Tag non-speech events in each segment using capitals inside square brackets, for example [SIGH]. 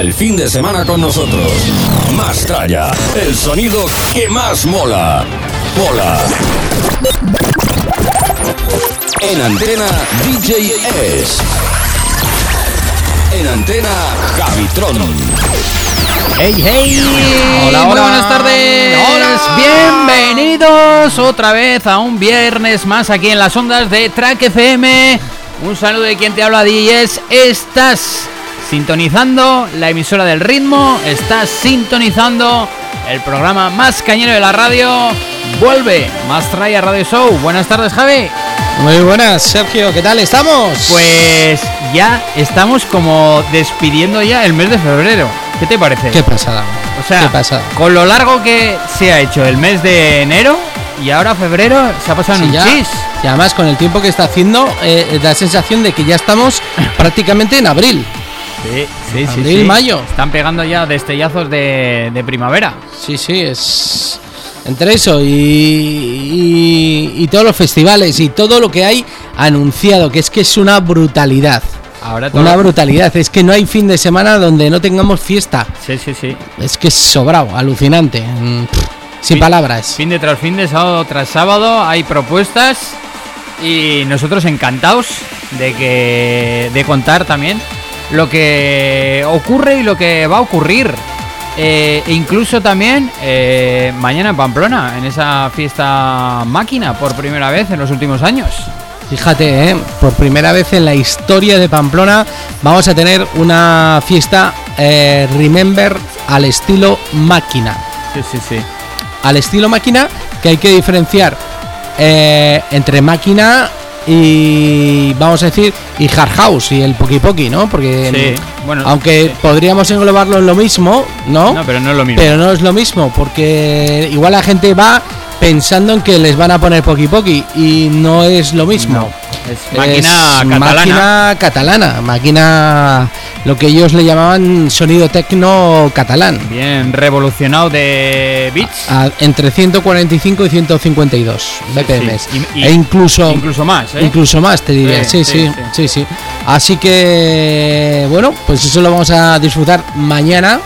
El fin de semana con nosotros. Mastraya, el sonido que más mola. Mola. En antena DJ S. En antena Javitron. ¡Hey, hey! Hola, Muy hola. buenas tardes. Hola. Bienvenidos otra vez a un viernes más aquí en las ondas de Track FM. Un saludo de quien te habla, DJs. Estás sintonizando la emisora del ritmo. Estás sintonizando el programa más cañero de la radio. Vuelve, más trae a Radio Show. Buenas tardes, Javi. Muy buenas, Sergio, ¿qué tal estamos? Pues ya estamos como despidiendo ya el mes de febrero. ¿Qué te parece? qué pasada. O sea, qué pasada. con lo largo que se ha hecho el mes de enero y ahora febrero se ha pasado en un ya. chis. Y además con el tiempo que está haciendo, eh, da la sensación de que ya estamos prácticamente en abril. Sí, sí, sí. Abril, sí. mayo. Están pegando ya destellazos de, de primavera. Sí, sí, es entre eso y, y- y todos los festivales y todo lo que hay anunciado, que es que es una brutalidad. Ahora todo. Una brutalidad, es que no hay fin de semana donde no tengamos fiesta. Sí, sí, sí. Es que es sobrado, alucinante. Mm, Sin Fin- palabras. Fin de tras fin de sábado tras sábado hay propuestas y nosotros encantados de que de contar también lo que ocurre y lo que va a ocurrir. Eh, e incluso también eh, mañana en Pamplona, en esa fiesta máquina por primera vez en los últimos años. Fíjate, ¿eh? por primera vez en la historia de Pamplona vamos a tener una fiesta Remember al estilo máquina. Sí, sí, sí. Al estilo máquina que hay que diferenciar entre máquina y vamos a decir y hard house y el poki poki, ¿no? Porque Sí, bueno, aunque sí. podríamos englobarlo en lo mismo, ¿no? No, pero no es lo mismo. Pero no es lo mismo, porque igual la gente va pensando en que les van a poner poki poki y no es lo mismo. No, es máquina Es catalana. Máquina catalana, máquina lo que ellos le llamaban sonido tecno catalán. Bien revolucionado de beats. A- entre 145 y 152 BPM. sí. Y- y- e incluso incluso más, ¿eh? Incluso más, te diré. Sí, Sí sí, sí, sí, sí, Así que, bueno, pues eso lo vamos a disfrutar mañana.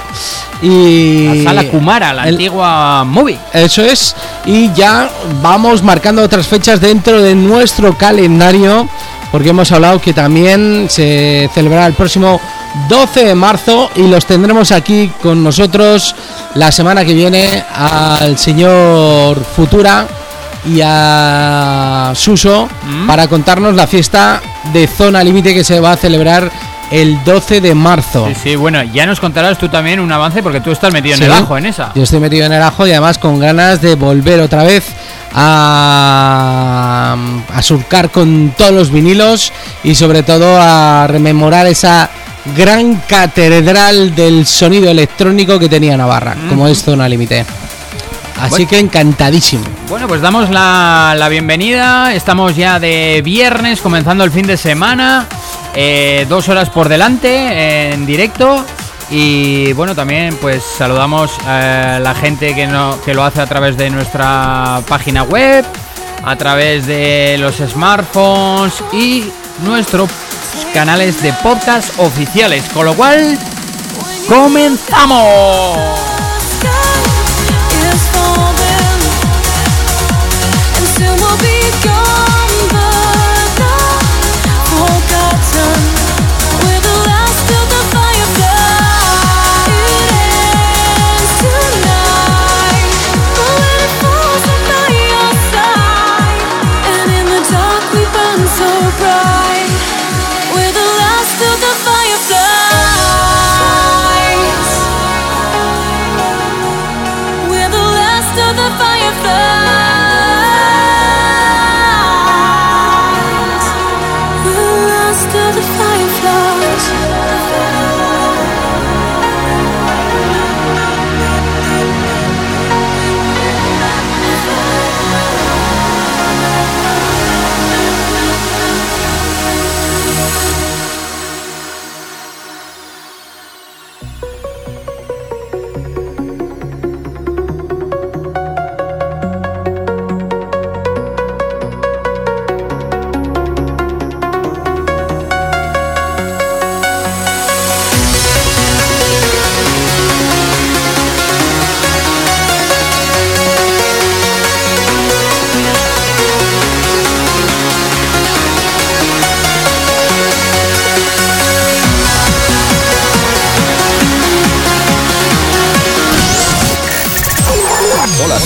Y. La sala Kumara, la el- antigua movie. Eso es. Y ya vamos marcando otras fechas dentro de nuestro calendario. Porque hemos hablado que también se celebrará el próximo 12 de marzo. Y los tendremos aquí con nosotros la semana que viene al señor Futura y a Suso Mm. para contarnos la fiesta de Zona Límite que se va a celebrar el 12 de marzo. Sí, sí, bueno, ya nos contarás tú también un avance porque tú estás metido en Sí. el ajo en esa. Yo estoy metido en el ajo y además con ganas de volver otra vez a, a surcar con todos los vinilos y sobre todo a rememorar esa gran catedral del sonido electrónico que tenía Navarra, como es Zona Límite. Así Bueno. que encantadísimo. Bueno, pues damos la, la bienvenida. Estamos ya de viernes, comenzando el fin de semana. Eh, dos horas por delante en directo. Y bueno, también pues saludamos a la gente que, no, que lo hace a través de nuestra página web, a través de los smartphones y nuestros canales de podcast oficiales. Con lo cual, comenzamos.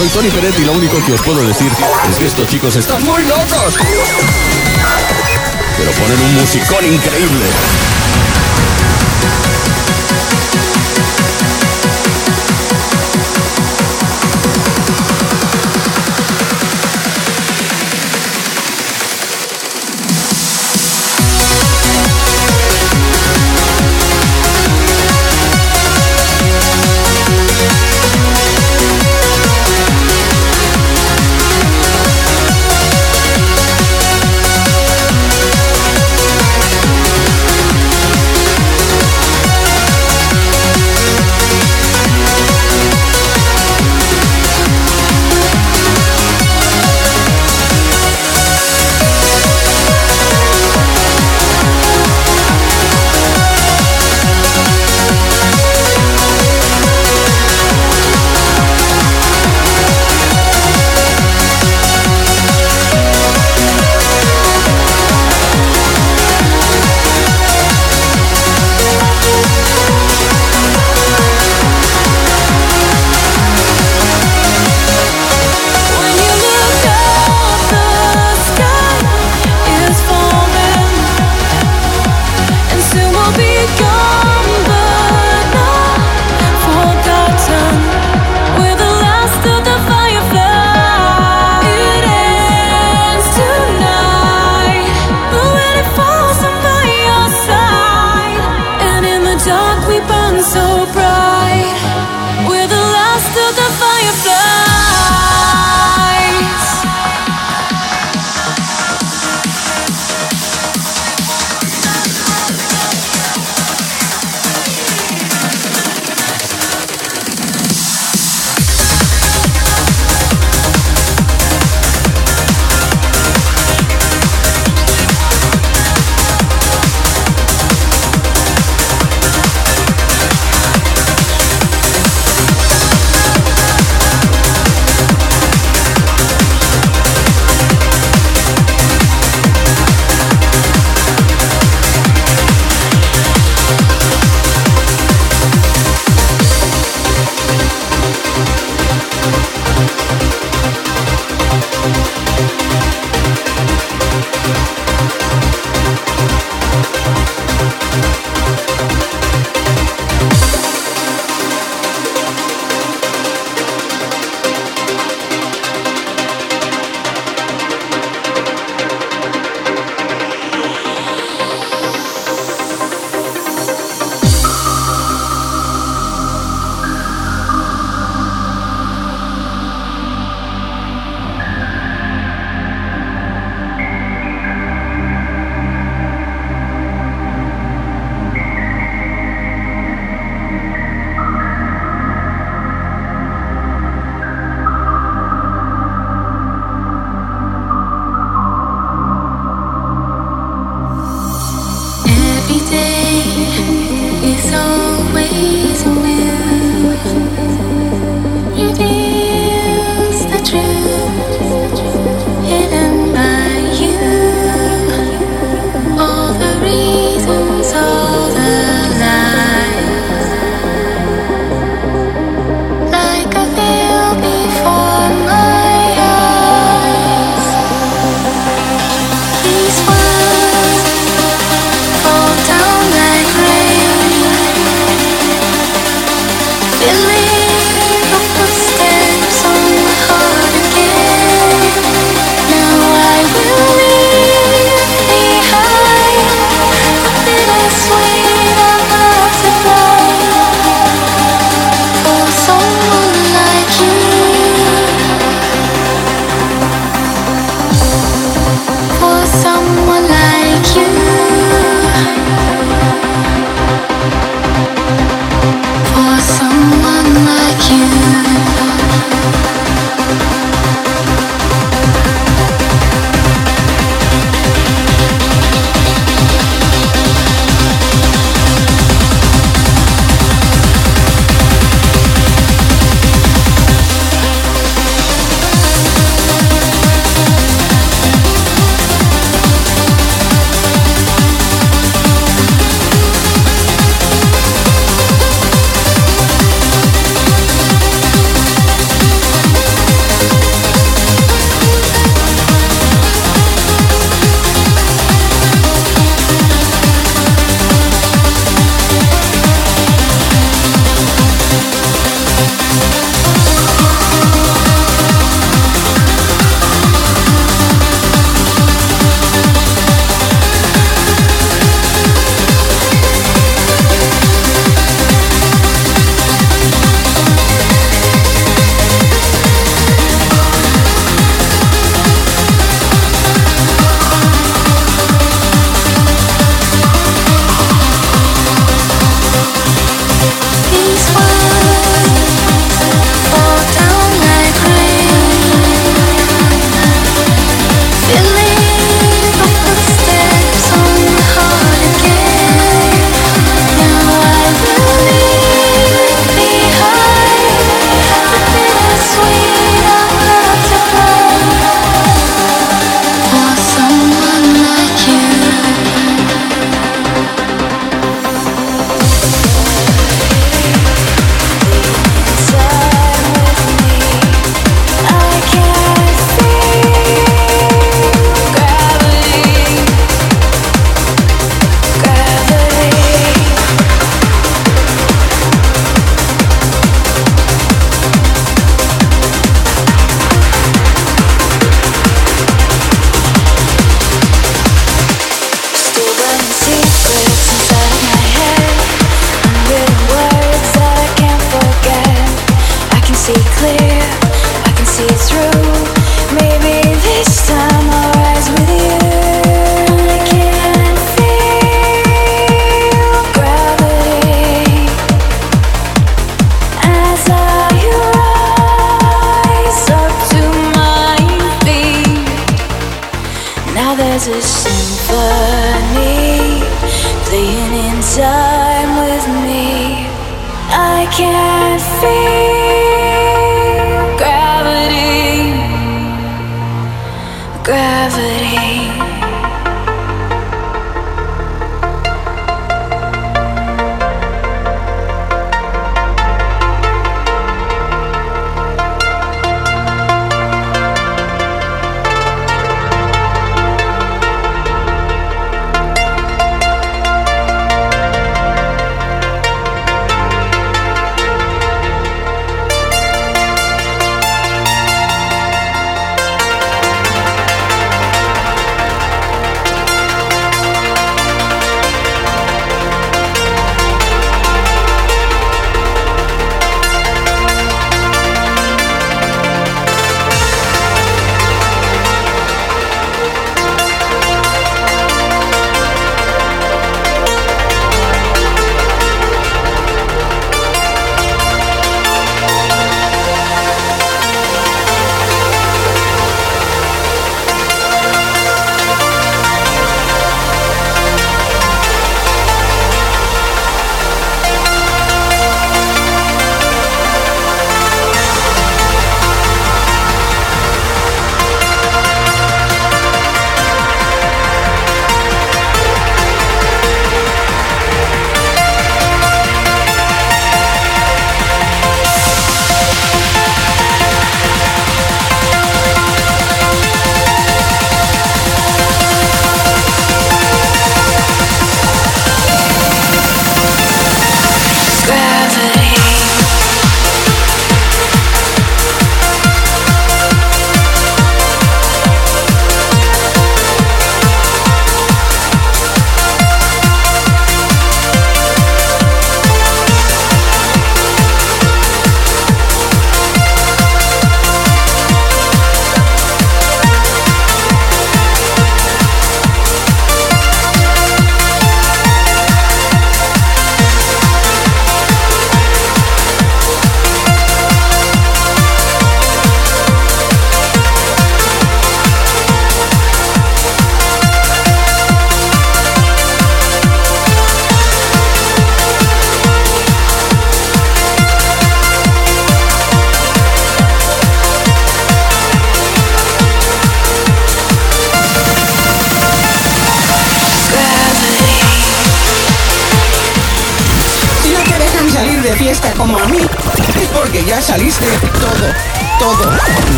Soy Tony Peret y lo único que os puedo decir es que estos chicos están muy locos. Pero ponen un musicón increíble.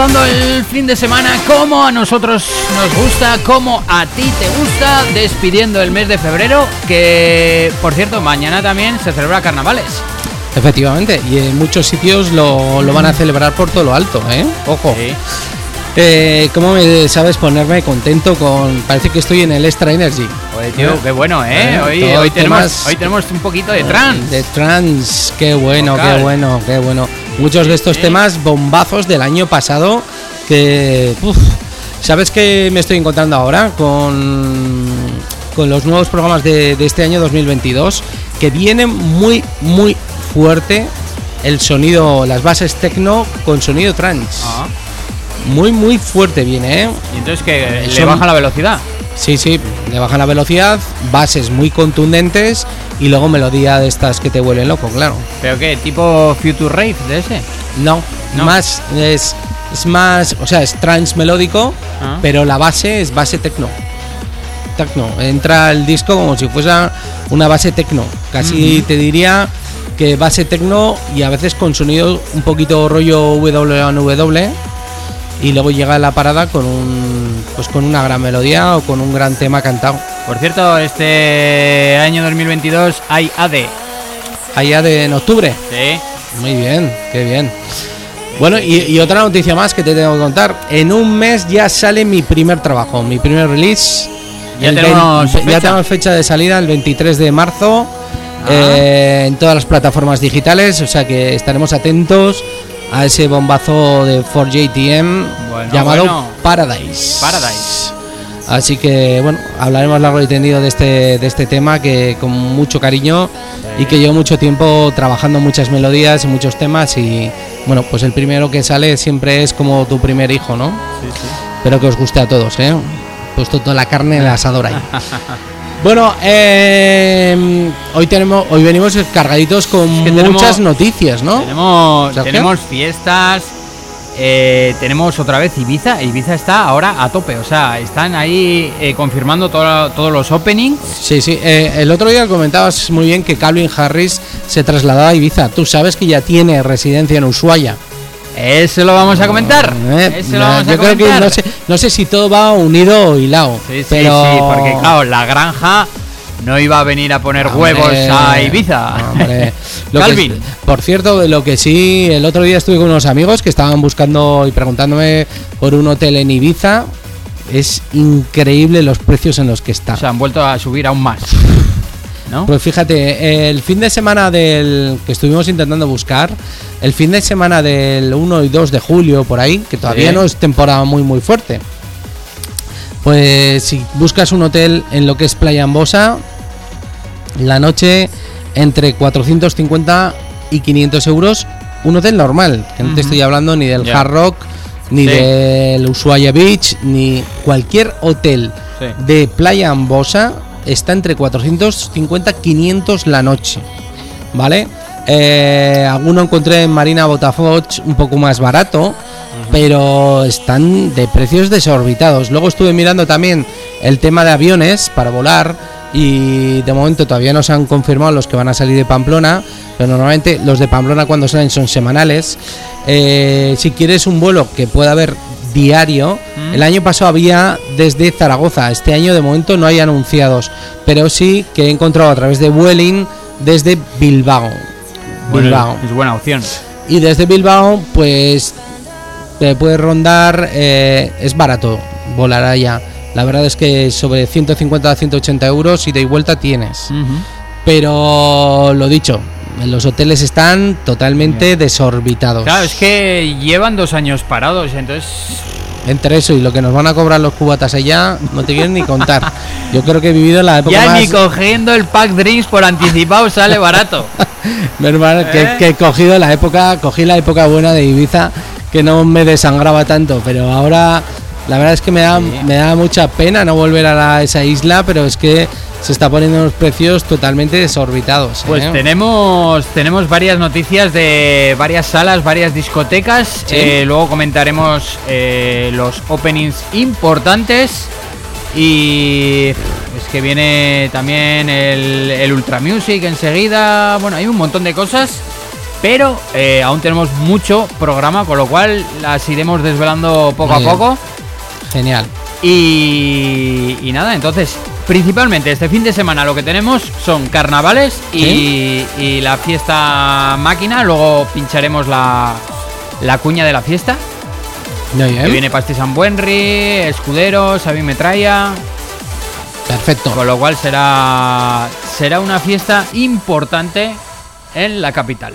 Comenzando el fin de semana como a nosotros nos gusta, como a ti te gusta, despidiendo el mes de febrero, que por cierto mañana también se celebra carnavales. Efectivamente, y en muchos sitios lo, lo van a celebrar por todo lo alto, ¿eh? Ojo. Sí. Eh, ¿Cómo me sabes ponerme contento con... Parece que estoy en el Extra Energy. Qué bueno, ¿eh? Eh, Hoy, hoy, tenemos, hoy tenemos un poquito de trans. De trans, qué bueno, Vocal. qué bueno, qué bueno. Muchos de estos temas bombazos del año pasado que... uf, ¿Sabes qué me estoy encontrando ahora con, con los nuevos programas de, de este año 2022? Que viene muy, muy fuerte el sonido, las bases techno con sonido trans. Ah, Muy, muy fuerte viene, ¿eh? y entonces que le Son- baja la velocidad. Sí, sí, le bajan la velocidad, bases muy contundentes y luego melodía de estas que te vuelven loco, claro. ¿Pero qué? ¿Tipo Future Rave de ese? No, No. más es, es más, o sea, es trans melódico, Ah. pero la base es base tecno. Tecno, entra el disco como si fuese una base tecno. Casi te diría que base tecno y a veces con sonido un poquito rollo WW y luego llega la parada con un pues con una gran melodía o con un gran tema cantado. Por cierto, este año 2022 hay AD. Allá de en octubre. Sí. Muy bien, qué bien. Bueno, y, y otra noticia más que te tengo que contar. En un mes ya sale mi primer trabajo, mi primer release. Ya tenemos fecha de salida el 23 de marzo Ah. eh, en todas las plataformas digitales, o sea que estaremos atentos a ese bombazo de 4JTM Bueno, llamado bueno. Paradise. Paradise. Así que bueno, hablaremos largo y tendido de este, de este tema que con mucho cariño y que llevo mucho tiempo trabajando muchas melodías y muchos temas y bueno, pues el primero que sale siempre es como tu primer hijo, ¿no? Espero que os guste a todos, ¿eh? Puesto toda la carne en el asador ahí. [LAUGHS] Bueno, eh, hoy tenemos, hoy venimos cargaditos con que tenemos- muchas noticias, ¿no? Tenemos, tenemos fiestas. eh, tenemos otra vez Ibiza. Ibiza está ahora a tope. O sea, están ahí eh, confirmando todo- todos los openings. Sí, sí. eh, el otro día comentabas muy bien que Calvin Harris se trasladó a Ibiza. Tú sabes que ya tiene residencia en Ushuaia. Eso lo vamos a comentar. Eh, Eso lo vamos a yo creo que comentar. no sé, no sé si todo va unido o hilado. Sí, sí, pero sí, porque claro, la granja no iba a venir a poner Hombre, huevos a Ibiza. [LAUGHS] que- Calvin. por cierto, lo que sí, el otro día estuve con unos amigos que estaban buscando y preguntándome por un hotel en Ibiza. Es increíble los precios en los que está. Se han vuelto a subir aún más. [LAUGHS] ¿No? Pues fíjate, el fin de semana del que estuvimos intentando buscar, el fin de semana del 1 y 2 de julio por ahí, que todavía Sí. no es temporada muy muy fuerte. Pues si buscas un hotel en lo que es Playa Ambosa, la noche entre 450 y 500 euros, un hotel normal, que no te estoy hablando ni del. Hard Rock, ni Sí. del Ushuaia Beach, ni cualquier hotel Sí. de Playa Ambosa está entre 450 500 la noche, ¿vale? Eh, alguno encontré en Marina Botafoch un poco más barato, pero están de precios desorbitados. Luego estuve mirando también el tema de aviones para volar y de momento todavía no se han confirmado los que van a salir de Pamplona, pero normalmente los de Pamplona cuando salen son semanales. Eh, si quieres un vuelo que pueda haber diario, Mm. el año pasado había desde Zaragoza, este año de momento no hay anunciados, pero sí que he encontrado a través de Vueling desde Bilbao. Bueno, Bilbao. Es buena opción. Y desde Bilbao, pues te puede rondar, eh, es barato volar allá. La verdad es que sobre 150 a 180 euros y de vuelta tienes. Pero lo dicho, los hoteles están totalmente desorbitados. Claro, es que llevan dos años parados, entonces Entre eso y lo que nos van a cobrar los cubatas allá, no te quiero ni contar. [LAUGHS] Yo creo que he vivido la época ya más... ni cogiendo el pack drinks por anticipado sale barato. [LAUGHS] Mal que, ¿Eh? que he cogido la época, cogí la época buena de Ibiza, que no me desangraba tanto, pero ahora la verdad es que me da, Sí. me da mucha pena no volver a la- esa isla, pero es que se está poniendo unos precios totalmente desorbitados. Pues ¿eh? tenemos, tenemos varias noticias de varias salas, varias discotecas. Sí. Eh, luego comentaremos eh, los openings importantes. Y es que viene también el, el Ultra Music enseguida. Bueno, hay un montón de cosas. Pero aún tenemos mucho programa, con lo cual las iremos desvelando poco Muy a bien. poco. Genial. Y, y nada, entonces, principalmente este fin de semana lo que tenemos son carnavales y, y la fiesta máquina. Luego pincharemos la, la cuña de la fiesta. Que viene Pasti San Buenri, Escudero, Xavi Metralla. Perfecto. Con lo cual será, será una fiesta importante en la capital.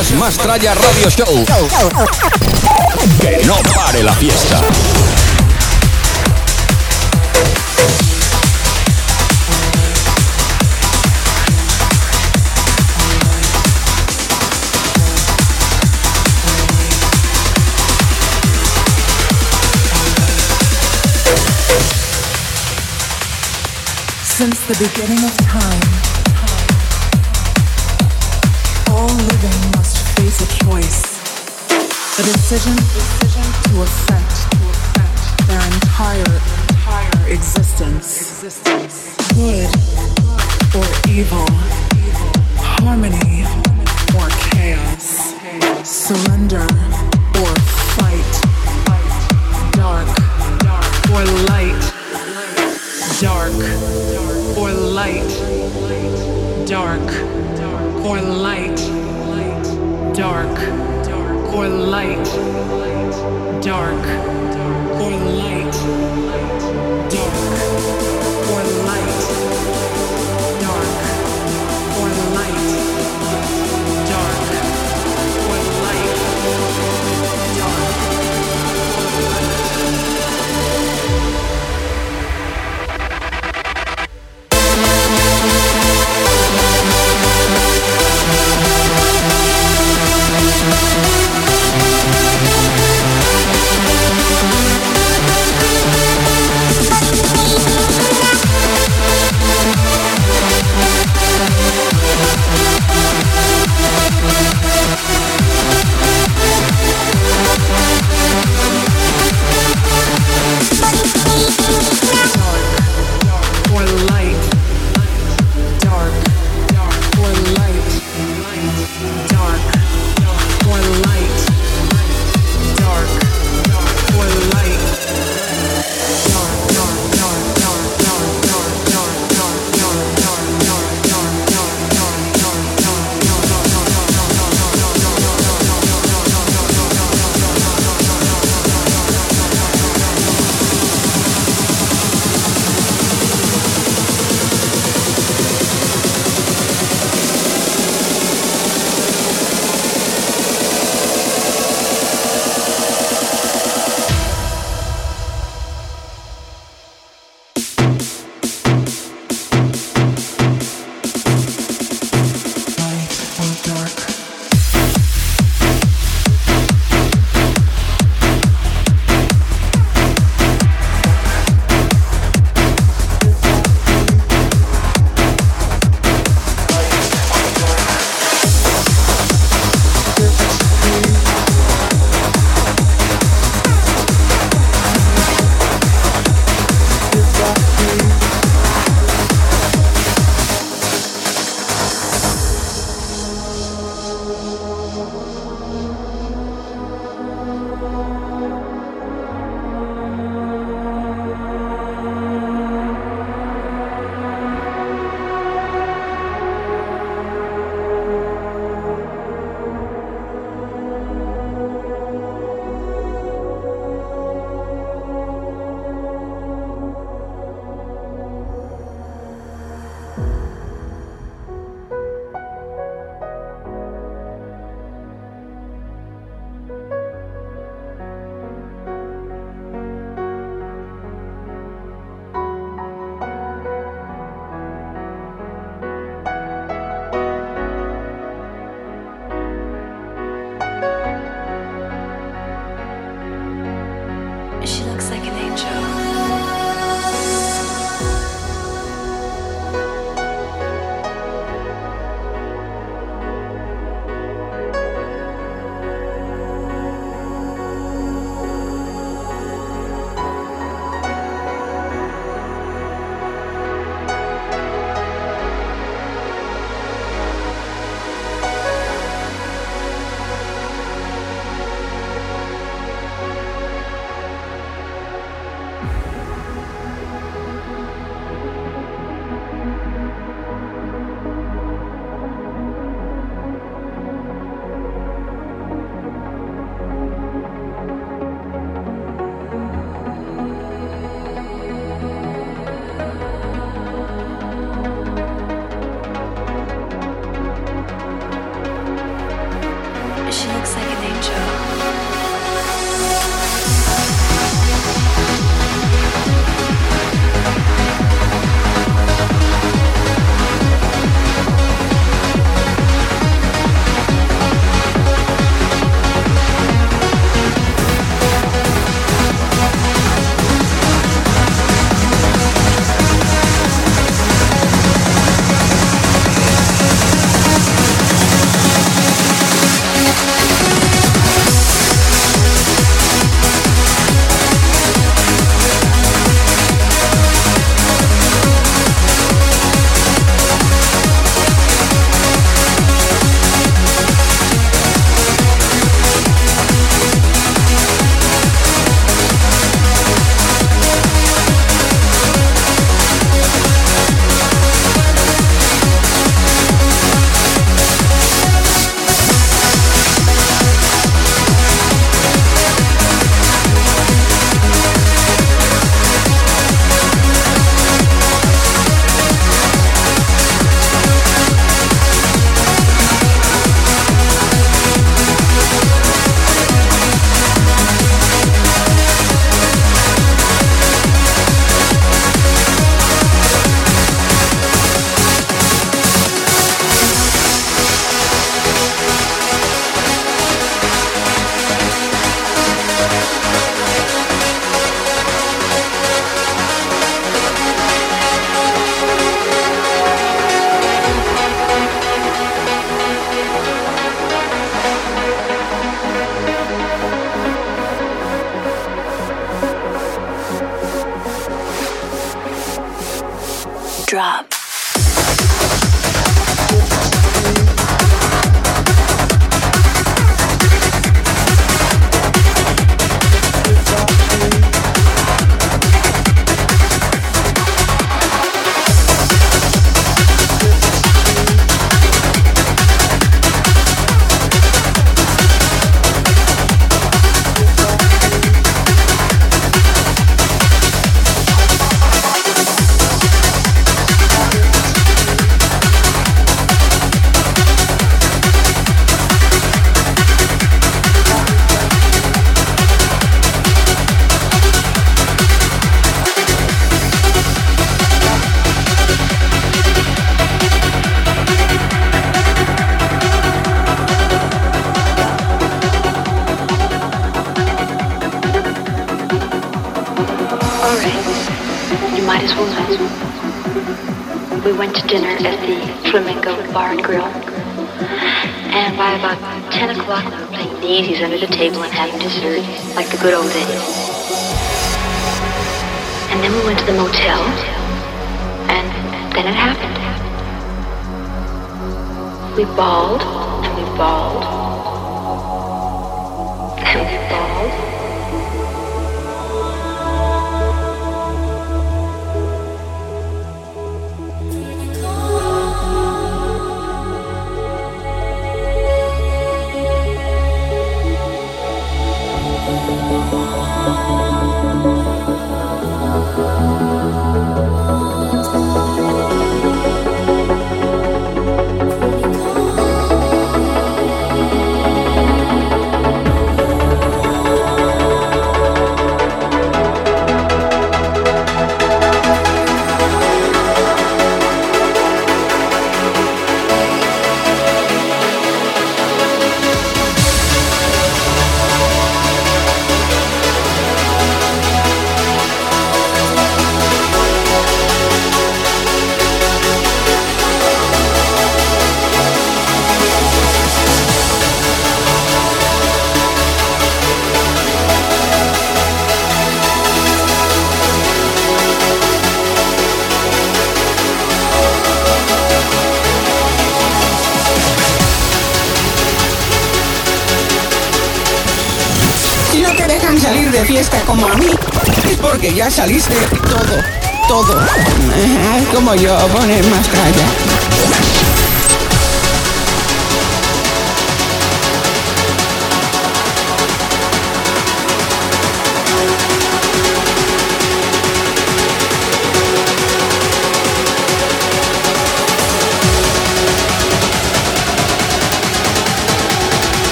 Escuchas más Tralla Radio Show. Que no pare la fiesta. Since the beginning of time, a decision, to affect, their entire, entire existence, good or evil, or light dark or light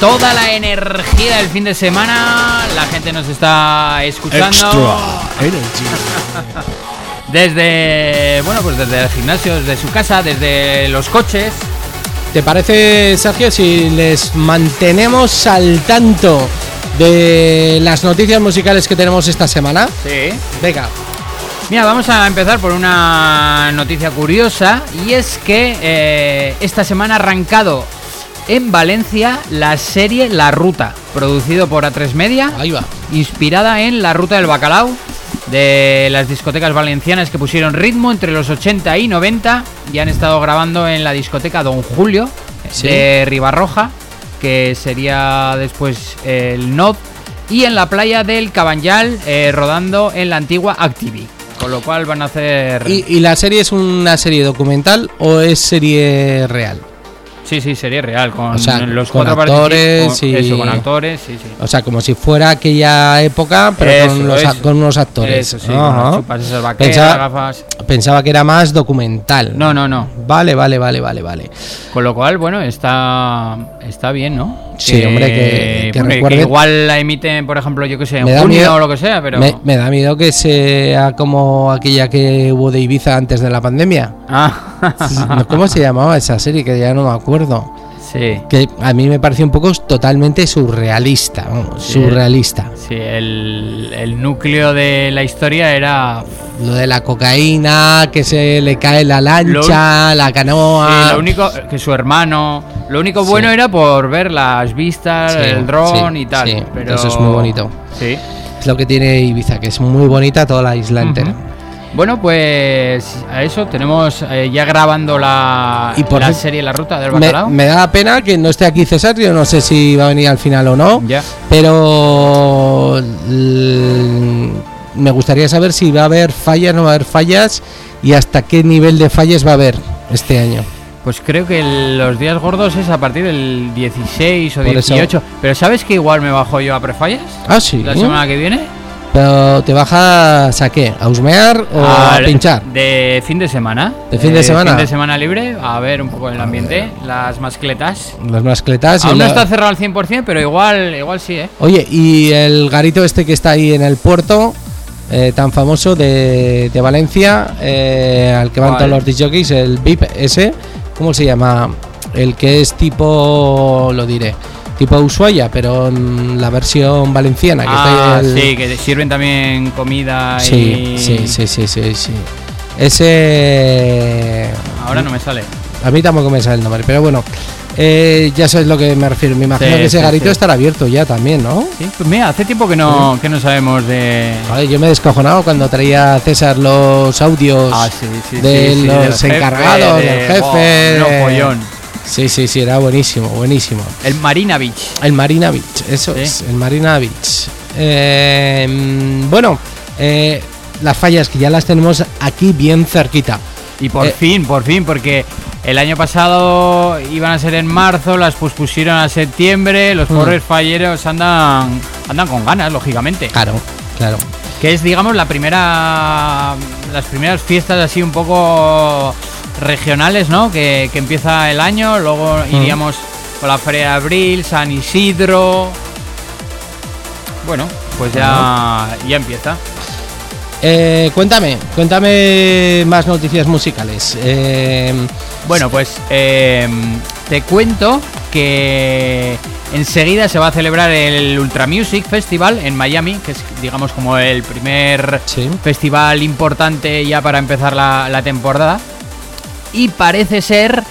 toda la energía del fin de semana. La gente nos está escuchando. [LAUGHS] Desde, bueno, pues desde el gimnasio, desde su casa, desde los coches. ¿Te parece, Sergio, si les mantenemos al tanto de las noticias musicales que tenemos esta semana? Sí. Venga, Mira, vamos a empezar por una noticia curiosa y es que eh, esta semana ha arrancado en Valencia la serie La Ruta, producido por A3 Media, ahí va. inspirada en La Ruta del Bacalao de las discotecas valencianas que pusieron ritmo entre los 80 y 90 y han estado grabando en la discoteca Don Julio Sí. de Ribarroja, que sería después el NOD, y en la playa del Cabanyal, eh, rodando en la antigua Activi. Con lo cual van a hacer... ¿Y, y la serie es una serie documental o es serie real? Sí, sí, sería real, con O sea, los con cuatro actores y- Eso, con actores, sí, sí. O sea, como si fuera aquella época, pero Eso, con, los, con unos actores. Eso, sí, Ajá. chupas esas vaqueras, pensaba, gafas... pensaba que era más documental. No, no, no. Vale, vale, vale, vale, vale. Con lo cual, bueno, está está bien, ¿no? Sí, hombre, que- que bueno, y recuerde- igual la emiten, por ejemplo, yo que sé, en junio miedo- o lo que sea, pero... Me, me da miedo que sea como aquella que hubo de Ibiza antes de la pandemia. Ah, [LAUGHS] ¿Cómo se llamaba esa serie? Que ya no me acuerdo. Sí. Que a mí me pareció un poco totalmente surrealista. vamos, Sí. surrealista. Sí, el, el núcleo de la historia era... Lo de la cocaína, que se le cae la lancha, la canoa. sí, lo único que su hermano... Lo único Ah. Sí. bueno era por ver las vistas, el dron y tal. pero... eso es muy bonito. Sí. Es lo que tiene Ibiza, que es muy bonita toda la isla entera. Bueno, pues a eso tenemos eh, ya grabando la, Y por la serie La Ruta del Me, Bacalao. me da pena que no esté aquí César, yo no sé si va a venir al final o no, Ya. pero l- me gustaría saber si va a haber fallas, no va a haber fallas y hasta qué nivel de fallas va a haber este año. Pues creo que el- los días gordos es a partir del 16 o Por eso- 18. Pero ¿sabes que igual me bajo yo a prefallas? Ah, sí. La semana que viene. Pero te bajas a qué? ¿A husmear o a pinchar? De fin de semana. ¿De fin de semana? Fin de semana libre, a ver un poco el ambiente, las mascletas. Las mascletas. y Aún no la- está cerrado al 100%, pero igual igual sí, ¿eh? Oye, y el garito este que está ahí en el puerto, eh, tan famoso de, de Valencia, eh, al que van todos los disjockeys, el VIP ese, ¿cómo se llama? El que es tipo, lo diré, tipo Ushuaia, pero en la versión valenciana. Que Ah, el- sí, que sirven también comida sí, y... sí, sí, sí, sí, sí. Ese... Ahora no me sale. A mí tampoco me sale el nombre, pero bueno, eh, ya sabes lo que me refiero. Me imagino Sí, que ese sí, garito sí. estará abierto ya también, ¿no? Sí, pues mira, hace tiempo que no, que no sabemos de... Vale, yo me he descojonado cuando traía César los audios Ah, sí, sí, de sí, sí, los encargados, del de- jefe. De- menudo follón. Sí, sí, sí, era buenísimo, buenísimo. El Marina Beach. El Marina Beach, eso Sí. es, el Marina Beach. Eh, bueno, eh, las fallas que ya las tenemos aquí bien cerquita. Y por Eh. fin, por fin, porque el año pasado iban a ser en marzo, las pospusieron a septiembre, los Mm. pobres falleros andan, andan con ganas, lógicamente. Claro, claro. Que es, digamos, la primera. Las primeras fiestas así un poco regionales, ¿no? Que, que empieza el año, luego Mm. iríamos con la Feria de Abril, San Isidro. Bueno, pues ya, ya empieza. Eh, cuéntame, cuéntame más noticias musicales. Eh, Bueno, pues eh, te cuento que enseguida se va a celebrar el Ultra Music Festival en Miami, que es digamos como el primer sí. festival importante ya para empezar la, la temporada. Y parece ser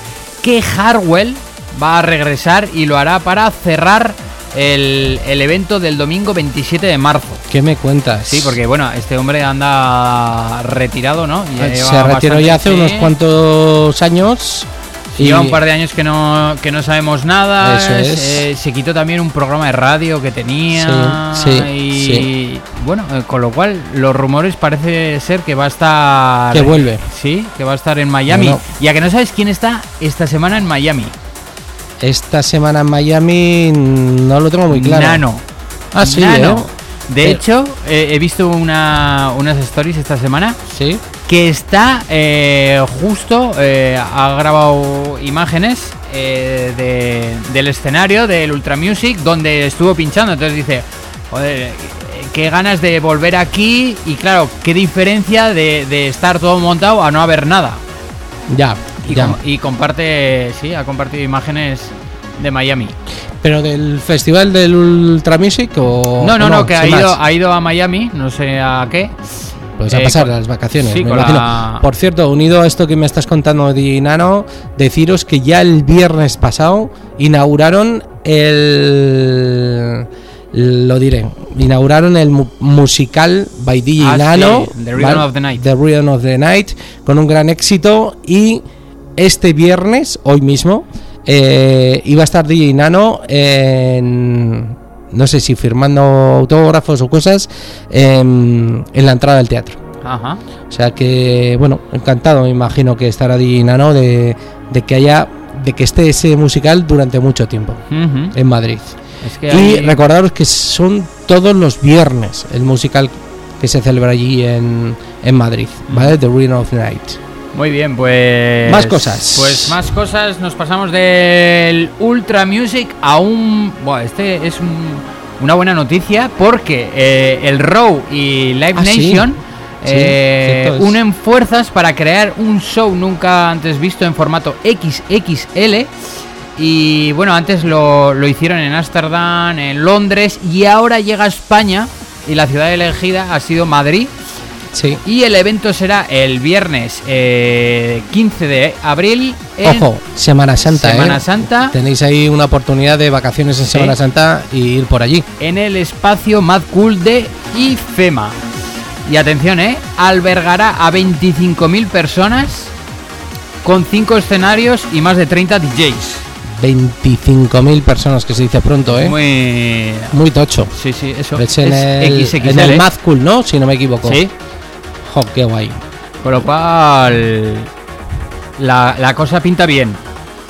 que Harwell va a regresar y lo hará para cerrar el, el evento del domingo 27 de marzo. ¿Qué me cuentas? Sí, porque bueno, este hombre anda retirado, ¿no? Ya lleva se retiró ya hace sí. unos cuantos años. Y- Lleva un par de años que no, que no sabemos nada. Eso es. eh, se quitó también un programa de radio que tenía. Sí, sí, y sí. bueno, eh, con lo cual los rumores parece ser que va a estar. Que vuelve. Sí, que va a estar en Miami. Ya que no sabes quién está esta semana en Miami. Esta semana en Miami no lo tengo muy claro. Nano. Ah, sí, Nano. ¿eh? De hecho, he visto una, unas stories esta semana Sí. Que está eh, justo, eh, ha grabado imágenes eh, de- del escenario del Ultra Music donde estuvo pinchando. Entonces dice, joder, qué ganas de volver aquí y claro, qué diferencia de, de estar todo montado a no haber nada. Ya, Y, ya. com- y comparte, sí, ha compartido imágenes de Miami. ¿Pero del festival del Ultra Music o.? No, no, o no, que ha ido, más? ha ido a Miami, no sé a qué. Pues a Eh, pasar las vacaciones. sí, me la- Por cierto, unido a esto que me estás contando de Nano, deciros que ya el viernes pasado inauguraron el. Lo diré. Inauguraron el mu- musical by DJ Ah, sí, Nano. The Rhythm of the Night. The Rhythm of the Night. Con un gran éxito. Y este viernes, hoy mismo, eh, iba a estar DJ Nano en. No sé si firmando autógrafos o cosas en, en la entrada del teatro. Ajá. O sea que, bueno, encantado, me imagino que estará DJ Nano de, de que haya, de que esté ese musical durante mucho tiempo en Madrid. Es que Y hay- recordaros que son todos los viernes el musical que se celebra allí en, en Madrid, ¿vale? The Rhythm of Night. Muy bien, pues. Más cosas. Pues más cosas. Nos pasamos del Ultra Music a un. Bueno, este es un- una buena noticia porque eh, el Row y Live Ah. Nation Sí, eh, unen fuerzas para crear un show nunca antes visto en formato XXL. Y bueno, antes lo, lo hicieron en Ámsterdam, en Londres y ahora llega a España y la ciudad elegida ha sido Madrid. Sí. Y el evento será el viernes eh, 15 de abril. en Ojo, Semana Santa, Semana ¿eh? Santa. Tenéis ahí una oportunidad de vacaciones en Sí. Semana Santa y ir por allí. En el espacio Mad Cool de IFEMA. Y atención, ¿eh? Albergará a 25.000 personas con 5 escenarios y más de 30 DJs. 25.000 personas, que se dice pronto, ¿eh? Muy, Muy. tocho. Sí, sí, eso. Es en el, XXL. en el ¿eh? Mad Cool, ¿no? Si no me equivoco. Sí. Jo, qué guay. Con lo cual. La, la cosa pinta bien.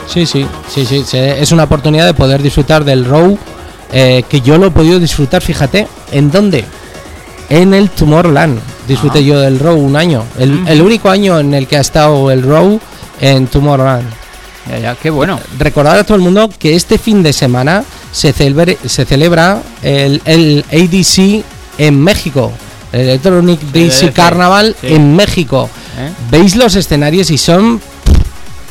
Sí, sí, sí, sí. Es una oportunidad de poder disfrutar del Row. eh, que yo lo he podido disfrutar, fíjate, ¿en dónde? En el Tomorrowland. Disfruté Ah. yo del Row un año. El, el único año en el que ha estado el Row en Tomorrowland. Ya, ya, qué bueno. Recordar a todo el mundo que este fin de semana se, celebre- se celebra el, el ADC en México. El Electronic Daisy Carnaval sí. en México. ¿eh? Veis los escenarios y son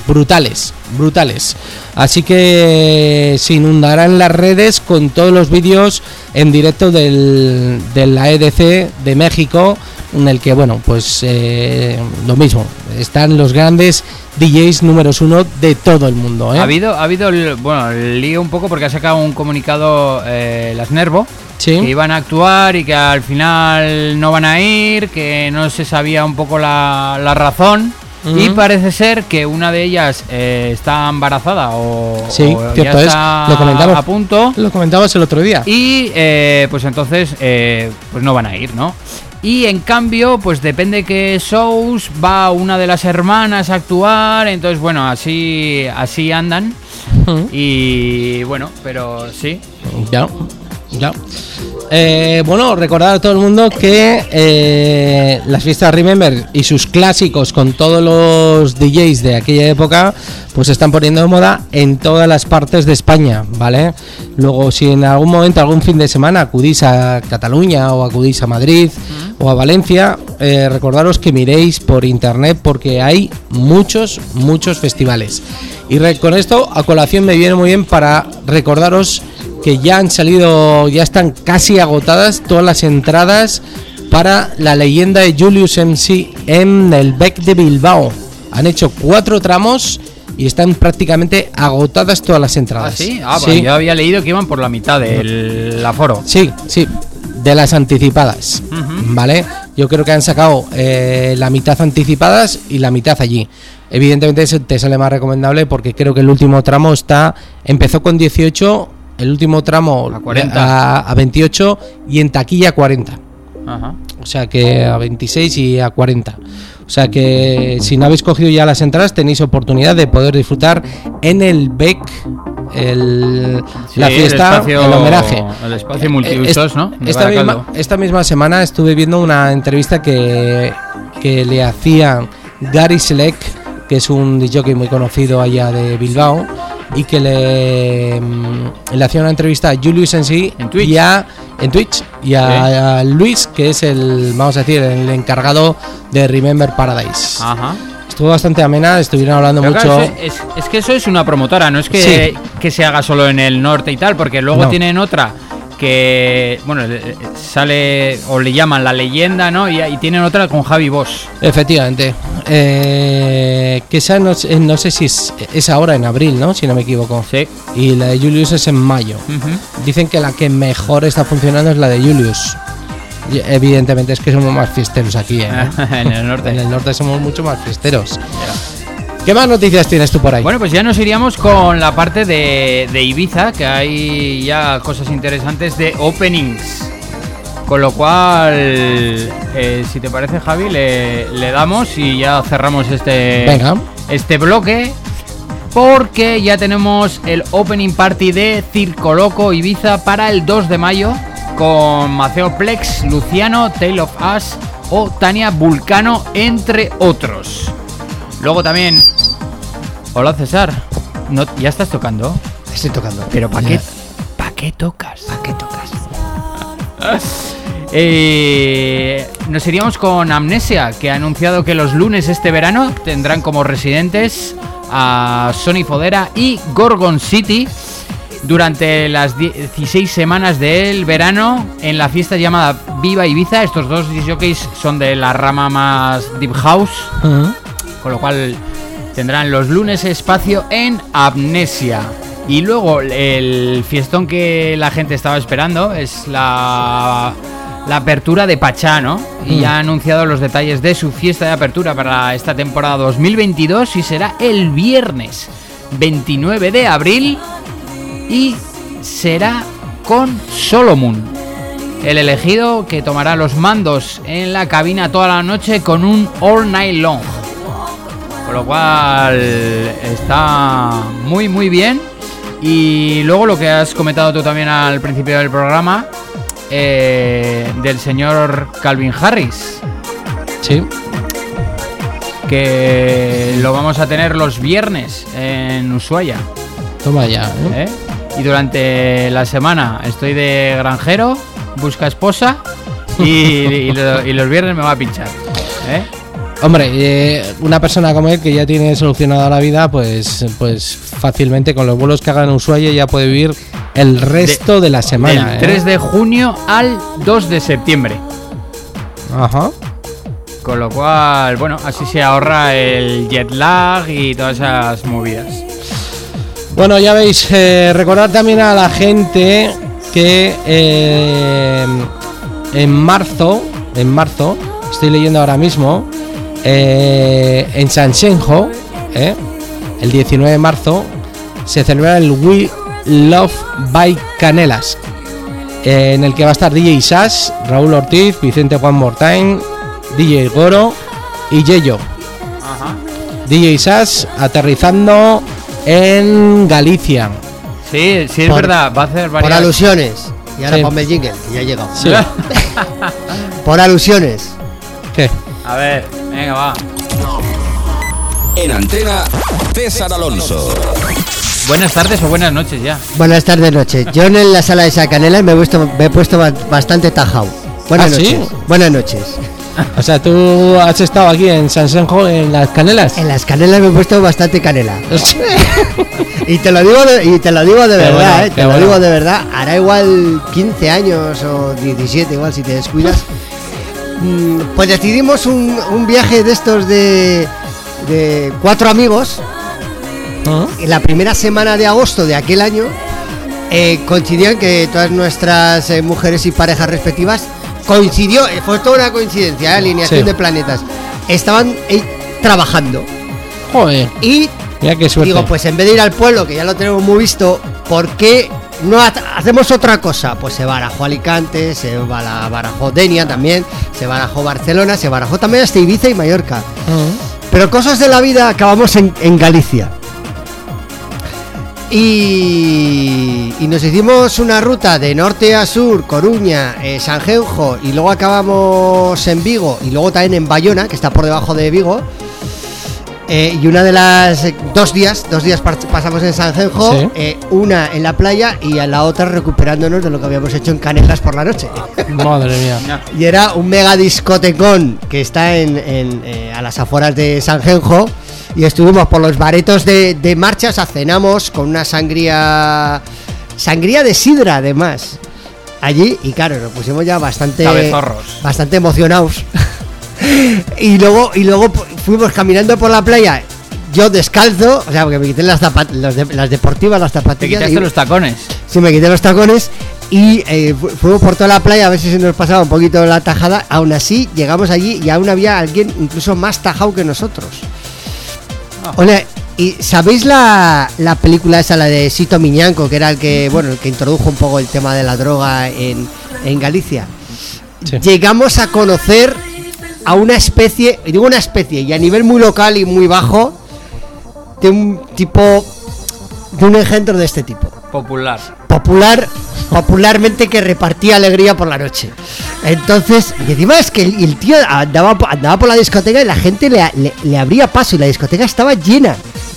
brutales, brutales. Así que se inundarán las redes con todos los vídeos en directo del, de la EDC de México, en el que, bueno, pues eh, lo mismo, están los grandes DJs números uno de todo el mundo. ¿eh? Ha habido, ha habido bueno, lío un poco porque ha sacado un comunicado eh, las Nervo Sí. que iban a actuar y que al final no van a ir, que no se sabía un poco la, la razón. Y Ujú. parece ser que una de ellas eh, está embarazada o, Sí, o ya es, está lo comentamos. a punto. Lo comentabas el otro día. Y eh, pues entonces eh, pues no van a ir, ¿no? Y en cambio, pues depende qué shows va una de las hermanas a actuar, entonces bueno, así así andan. Ujú. Y bueno, pero sí. Ya, ya. Eh, bueno, recordar a todo el mundo que eh, las fiestas Remember y sus clásicos con todos los DJs de aquella época, pues se están poniendo de moda en todas las partes de España, ¿vale? Luego, si en algún momento, algún fin de semana acudís a Cataluña o acudís a Madrid o a Valencia, eh, recordaros que miréis por internet porque hay muchos, muchos festivales. Y con esto, a colación me viene muy bien para recordaros que ya han salido, ya están casi agotadas todas las entradas para la leyenda de Julius MC en el Beck de Bilbao. Han hecho cuatro tramos y están prácticamente agotadas todas las ¿Ah, entradas. sí? Ah, pues yo había leído que iban por la mitad del aforo. Sí, sí, de las anticipadas. ¿vale? Yo creo que han sacado eh, la mitad anticipadas y la mitad allí. evidentemente te sale más recomendable porque creo que el último tramo está empezó con 18, el último tramo A 40. a, a 28 y en taquilla 40. Ajá. O sea que a 26 y a 40. O sea que si no habéis cogido ya las entradas tenéis oportunidad de poder disfrutar en el BEC el, Sí, la fiesta, el, espacio- homenaje. el espacio multiusos, Eh, ¿no? De Esta misma, esta misma semana estuve viendo una entrevista que, que le hacía Gary Selec, que es un DJ muy conocido allá de Bilbao, y que le, mm, le hacía una entrevista a Julius en sí En Twitch. y a, en Twitch y a, a Luis, que es el, vamos a decir, el encargado de Remember Paradise. Ajá. Estuvo bastante amena, estuvieron hablando Pero mucho. claro, es, es- es que eso es una promotora, no es que, Sí. que se haga solo en el norte y tal, porque luego No. tienen otra que, bueno, eh, sale o le llaman la leyenda, ¿no? Y, y tienen otra con Javi Bosch. Efectivamente. Eh, que esa no, sé- no sé si es, es ahora en abril, ¿no? Si no me equivoco. Sí. Y la de Julius es en mayo. Dicen que la que mejor está funcionando es la de Julius. Y evidentemente es que somos más fiesteros aquí, ¿eh? [LAUGHS] en el norte. En el norte somos mucho más fiesteros. ¿Qué más noticias tienes tú por ahí? Bueno, pues ya nos iríamos con la parte de, de Ibiza, que hay ya cosas interesantes de openings. Con lo cual, eh, si te parece, Javi, le, le damos y ya cerramos este, Venga. este bloque. Porque ya tenemos el opening party de Circo Loco Ibiza para el 2 de mayo con Maceo Plex, Luciano, Tale of Us o Tania Vulcano, entre otros. Luego también. Hola César. No, ¿Ya estás tocando? Estoy tocando. ¿Pero para qué, pa' qué tocas? ¿Para qué tocas? [LAUGHS] Eh, nos iríamos con Amnesia, que ha anunciado que los lunes este verano tendrán como residentes a Sony Fodera y Gorgon City durante las 16 semanas del verano en la fiesta llamada Viva Ibiza. Estos dos jockeys son de la rama más Deep House. Con lo cual tendrán los lunes espacio en Amnesia. Y luego el fiestón que la gente estaba esperando es la, la apertura de Pachá, ¿no? Y Mm. ya ha anunciado los detalles de su fiesta de apertura para esta temporada 2022 y será el viernes 29 de abril y será con Solomon. El elegido que tomará los mandos en la cabina toda la noche con un All Night Long. Con lo cual está muy muy bien. Y luego lo que has comentado tú también al principio del programa eh, del señor Calvin Harris, Sí. que lo vamos a tener los viernes en Ushuaia. Toma ya. ¿eh? ¿eh? Y durante la semana estoy de granjero, busca esposa y, y lo- y los viernes me va a pinchar. ¿eh? Hombre, eh, una persona como él que ya tiene solucionada la vida, pues, pues fácilmente con los vuelos que haga en Ushuaia ya puede vivir el resto de, la semana. Del ¿eh? 3 de junio al 2 de septiembre. Ajá. Con lo cual, bueno, así se ahorra el jet lag y todas esas movidas. Bueno, ya veis, eh, recordad también a la gente que eh, en marzo, en marzo, estoy leyendo ahora mismo, eh, en Sanxenjo, eh, el 19 de marzo, se celebra el We Love by Canelas, eh, en el que va a estar DJ Sash, Raúl Ortiz, Vicente Juan Mortain, DJ Goro y Yeyo. Ajá. DJ Sash aterrizando en Galicia. Sí, sí es Por- verdad, va a hacer Por varias... alusiones. Y ahora Sí. ponme el jingle, que ya ha llegado. Sí. [LAUGHS] Por alusiones. ¿Qué? A ver, venga, va. En antena, César Alonso. Buenas tardes o buenas noches ya. Buenas tardes, noches. Yo en la sala de esa canela me he puesto, me he puesto ba- bastante tajao. Buenas ¿Ah, sí? noches. Buenas noches. [LAUGHS] O sea, tú has estado aquí en Sanxenjo en las canelas. En las canelas me he puesto bastante canela. [LAUGHS] Y te lo digo de, y te lo digo de Qué verdad, bueno, eh, te lo digo de verdad. Hará igual 15 años o 17 igual si te descuidas. [LAUGHS] Mm, Pues decidimos un, un viaje de estos de, de cuatro amigos. ¿Ah? En la primera semana de agosto de aquel año eh, coincidió en que todas nuestras eh, mujeres y parejas respectivas coincidió, eh, fue toda una coincidencia, eh, alineación Sí. de planetas. Estaban trabajando. Joder, Y mira qué suerte. digo, pues en vez de ir al pueblo, que ya lo tenemos muy visto, ¿por qué no ha- hacemos otra cosa? Pues se barajó Alicante, se barajó Denia también, se barajó Barcelona, se barajó también hasta Ibiza y Mallorca. Pero cosas de la vida acabamos en, en Galicia. Y, y nos hicimos una ruta de norte a sur, Coruña, eh, Sanjenjo, y luego acabamos en Vigo, y luego también en Bayona, que está por debajo de Vigo. Eh, y una de las eh, dos días, dos días pasamos en Sanjenjo, Sí. eh, una en la playa y a la otra recuperándonos de lo que habíamos hecho en Canelas por la noche. [LAUGHS] Madre mía. Y era un mega discotecón que está en, en, eh, a las afueras de Sanjenjo. Y estuvimos por los baretos de, de marcha, o sea, cenamos con una sangría. Sangría de sidra, además. Allí, y claro, nos pusimos ya bastante. Cabezorros. Bastante emocionados. Y luego, y luego fuimos caminando por la playa. Yo descalzo, o sea, porque me quité las, las, de- las deportivas, las Te zapatillas. quitaste y- los tacones. Sí, me quité los tacones y eh, fu- fuimos por toda la playa a ver si se nos pasaba un poquito la tajada. Aún así, llegamos allí y aún había alguien incluso más tajado que nosotros. Ah. Hola, ¿y sabéis la, la película esa, la de Sito Miñanco, que era el que, bueno, el que introdujo un poco el tema de la droga en, en Galicia? Sí. Llegamos a conocer a una especie, y digo una especie, y a nivel muy local y muy bajo, de un tipo, de un engendro de este tipo Popular. popular popularmente que repartía alegría por la noche. Entonces, y encima es que el, el tío andaba, andaba por la discoteca y la gente le, le- le abría paso y la discoteca estaba llena.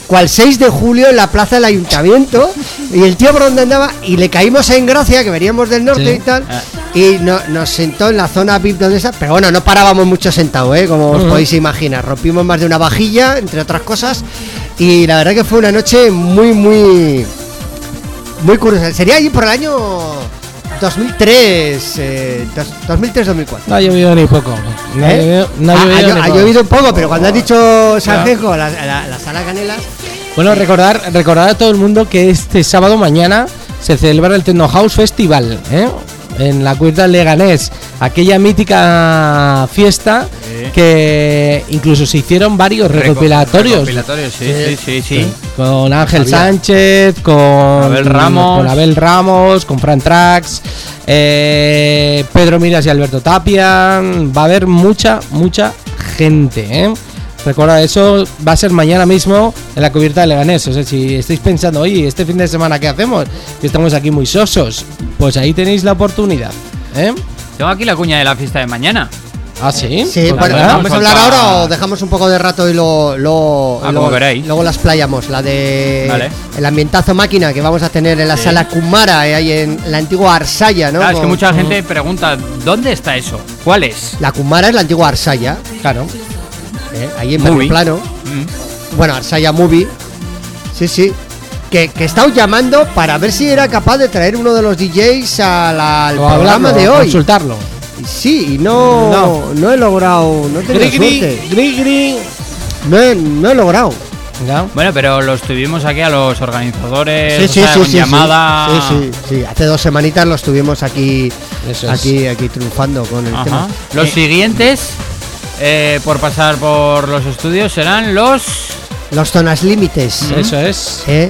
Cual 6 de julio en la plaza del ayuntamiento y el tío por donde andaba y le caímos en gracia que veníamos del norte Sí. y tal Ah. Y no- nos sentó en la zona VIP donde está pero bueno no parábamos mucho sentados ¿eh? como os podéis imaginar rompimos más de una vajilla entre otras cosas y la verdad que fue una noche muy muy muy curiosa. Sería allí por el año 2003, eh, dos- 2003-2004. No ha llovido ni poco. No ha ¿Eh? llovido, no ha Ha- llovido ha, llovido un poco, pero cuando has dicho Sanjenjo, la, la, la sala Canelas, Bueno, recordar, recordar a todo el mundo que este sábado mañana se celebra el Techno House Festival, ¿eh? En la del Leganés, aquella mítica fiesta Sí. que incluso se hicieron varios recopilatorios. Recopilatorios, sí, sí, sí, sí. Con Ángel Había. Sánchez, con Abel Ramos. con Abel Ramos, con Fran Trax, eh, Pedro Miras y Alberto Tapia. Va a haber mucha, mucha gente, ¿eh? Recuerda, eso va a ser mañana mismo en la cubierta de Leganés. O sea, si estáis pensando, oye, este fin de semana, ¿qué hacemos? Que estamos aquí muy sosos. Pues ahí tenéis la oportunidad, ¿eh? Tengo aquí la cuña de la fiesta de mañana. Ah, sí. sí, Pues bueno. ¿vamos a hablar ahora o dejamos un poco de rato y luego, luego, Ah, luego, como queráis. luego las playamos? La de Vale. el ambientazo máquina que vamos a tener en la Sí. sala Kumara, eh, ahí en la antigua Arsaya, ¿no? Claro, es que mucha gente pregunta, ¿dónde está eso? ¿Cuál es? La Kumara es la antigua Arsaya, Claro. Eh, ahí en Movie. plano. Mm. Bueno, Arsaya Movie. Sí, sí. Que, que he estado llamando para ver si era capaz de traer uno de los DJs a la- al O programa hablarlo, de hoy. Consultarlo. Y Sí, y no, no, he logrado, no he tenido Gri, suerte. gri, gri. No he, no he logrado. Bueno, pero los tuvimos aquí a los organizadores, Sí, o sí, sea, sí, con sí, sí. llamada. Sí, sí, sí. Hace dos semanitas los tuvimos aquí, Eso es. aquí, aquí triunfando con el Ajá. tema. Los Eh, siguientes eh, por pasar por los estudios serán los. los zonas límites. Eso es. ¿eh?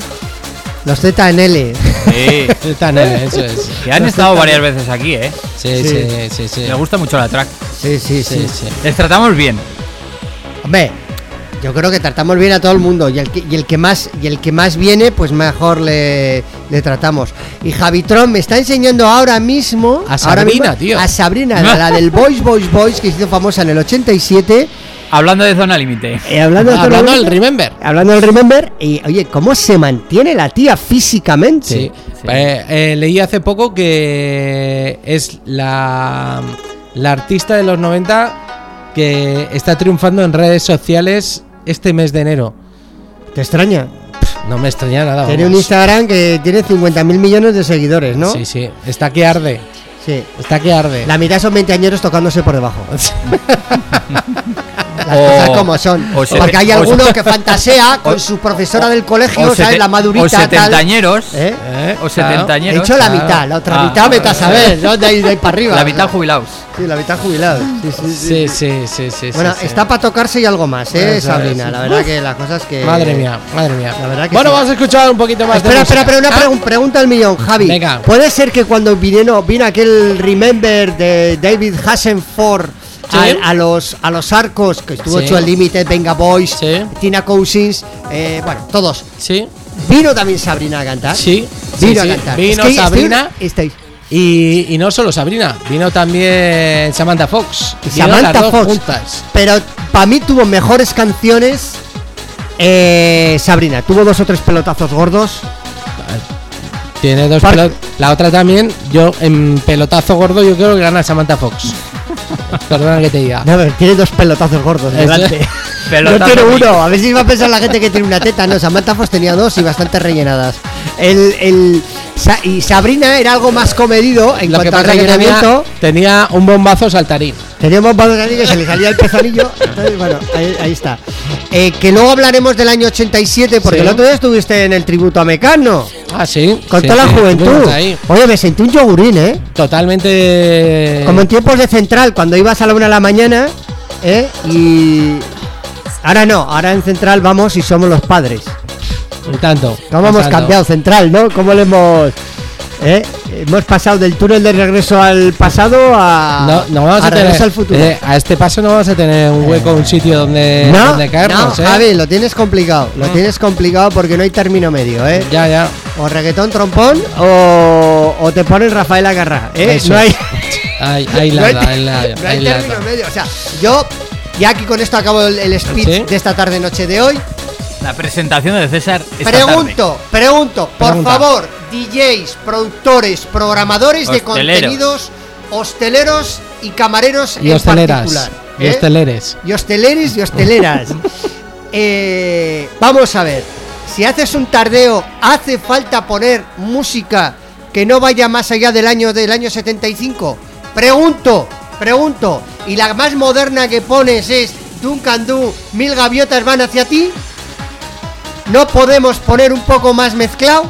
Los ZNL. Sí, Está en él, eso es. que han estado varias veces aquí, ¿eh? Sí, Sí. sí, sí, sí. Me gusta mucho la track. Sí, sí, sí. Sí, sí. Les tratamos bien. Hombre, yo creo que tratamos bien a todo el mundo y el que, y el que más y el que más viene, pues mejor le, le tratamos. Y Javitron me está enseñando ahora mismo A mismo, Sabrina, tío. a Sabrina, la, la del Boys Boys Boys que se hizo famosa en el 87, Hablando de zona límite. eh, hablando de Ah, Hablando del Remember. hablando del Remember y oye, ¿cómo se mantiene la tía físicamente? Sí. Eh, eh, leí hace poco que es la, la artista de los 90 que está triunfando en redes sociales este mes de enero. ¿Te extraña? No me extraña nada. Tiene un. Instagram que tiene 50 mil millones de seguidores, ¿no? Sí, sí. Está que arde. Sí. Está que arde. La mitad son 20 añeros tocándose por debajo. [LAUGHS] Las O- cosas como son. o Porque hay o- alguno que fantasea [LAUGHS] con o- su profesora del O colegio, ¿sabes? La madurita. O tal. setentañeros. ¿Eh? Eh, O He claro. setentañeros. hecho la mitad, la otra Ah. mitad vete a saber, ¿no? De ahí, de ahí para arriba. La mitad jubilados. Sí, la mitad jubilada. Sí, sí, sí. Sí. Bueno, está para tocarse y algo más, ¿eh, Sabrina? La verdad que las cosas que. Madre mía, madre mía. La verdad que bueno, vamos a escuchar un poquito más Espera, de espera, espera, una Ah, pregun- pregunta al millón, Javi. Venga. ¿Puede ser que cuando vino, vino aquel Remember de David Hassenford Sí. a, a los, a los arcos, que estuvo Sí. hecho el Limited, Venga Boys. Tina Cousins, eh, bueno, todos. Sí, ¿Vino también Sabrina a cantar? sí. Vino a cantar. Vino Es que estoy- Sabrina. estáis- Y, y no solo Sabrina, vino también Samantha Fox. Vino Samantha las dos Fox. juntas. Pero para mí tuvo mejores canciones. eh, Sabrina, tuvo dos o tres pelotazos gordos. Tiene dos Par- pelot- La otra también, yo en pelotazo gordo, yo creo que gana Samantha Fox. Perdona que te diga. No, pero tiene dos pelotazos gordos delante. No Pelotazo tiene mixto. uno, a ver si va a pensar la gente que tiene una teta. No, Samantha Fox tenía dos y bastante rellenadas. El, el, y Sabrina era algo más comedido en Lo cuanto al tenía, tenía un bombazo saltarín. Teníamos Pablo Dani que se le salía el. [LAUGHS] Entonces, bueno, ahí, ahí está. Eh, que luego hablaremos del año 87, porque Sí. el otro día estuviste en el tributo a Mecano. Ah, sí. Con sí, toda sí, la juventud. Oye, me sentí un yogurín, ¿eh? Totalmente. Como en tiempos de central, cuando ibas a la una de la mañana, ¿eh? Y. Ahora no, ahora en central vamos y somos los padres. Y tanto. ¿Cómo hemos tanto. cambiado central, no? ¿Cómo le hemos. ¿eh? Hemos pasado del túnel de regreso al pasado a. No, no vamos a, tener. al futuro. eh, a este paso no vamos a tener un hueco, un sitio donde, no, donde caernos, no, ¿eh? Javi, lo tienes complicado. Lo tienes complicado porque no hay término medio, ¿eh? Ya, ya. O reggaetón trompón o, o te ponen Rafael Agarra, ¿eh? Eso. No hay. No la, hay, ahí la, [LAUGHS] no hay la- término medio. O sea, yo. Ya aquí con esto acabo el, el speech ¿Sí? de esta tarde noche de hoy. La presentación de César. esta Pregunto, pregunto, por Pregunta. favor, DJs, productores, programadores de contenidos, hosteleros y camareros Y en hosteleras. particular. Y ¿eh? hosteleres. Y hosteleres y hosteleras. [LAUGHS] Eh, vamos a ver, si haces un tardeo, ¿hace falta poner música que no vaya más allá del año del año 75? Pregunto, pregunto. ¿Y la más moderna que pones es Duncan Du, mil gaviotas van hacia ti? ¿No podemos poner un poco más mezclado?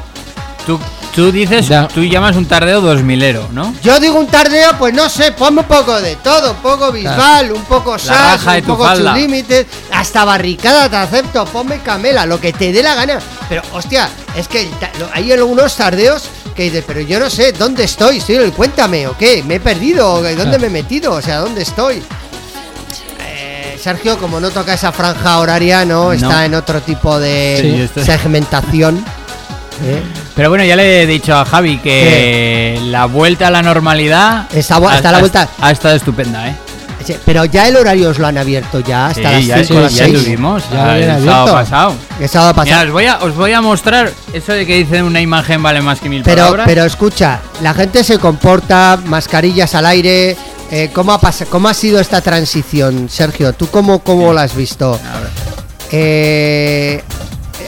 Tú, tú dices, Ya. tú llamas un tardeo 2000ero, ¿no? Yo digo un tardeo, pues no sé, ponme un poco de todo, un poco Bisbal, un poco de un poco Limited, hasta barricada te acepto, ponme camela, lo que te dé la gana. Pero hostia, es que hay algunos tardeos que dices, pero yo no sé, ¿dónde estoy? ¿Estoy en el cuéntame o qué? ¿Me he perdido? ¿O ¿Dónde me he metido? O sea, ¿dónde estoy? Sergio, como no toca esa franja horaria, ¿no? No. Está en otro tipo de Sí, esto- segmentación. ¿eh? Pero bueno, ya le he dicho a Javi que la vuelta a la normalidad Está bu- ha- está la vuelta. ha estado estupenda, ¿eh? Sí, Pero ya el horario os lo han abierto ya hasta Sí, las ya, 5 las ya 6. tuvimos Ya el sábado pasado. El sábado Mira, pasado. os voy, a, os voy a mostrar eso de que dicen una imagen vale más que mil Pero, palabras. pero escucha, la gente se comporta, mascarillas al aire. Eh, ¿cómo, ha ¿Cómo ha sido esta transición, Sergio? ¿Tú cómo, cómo la has visto? Eh,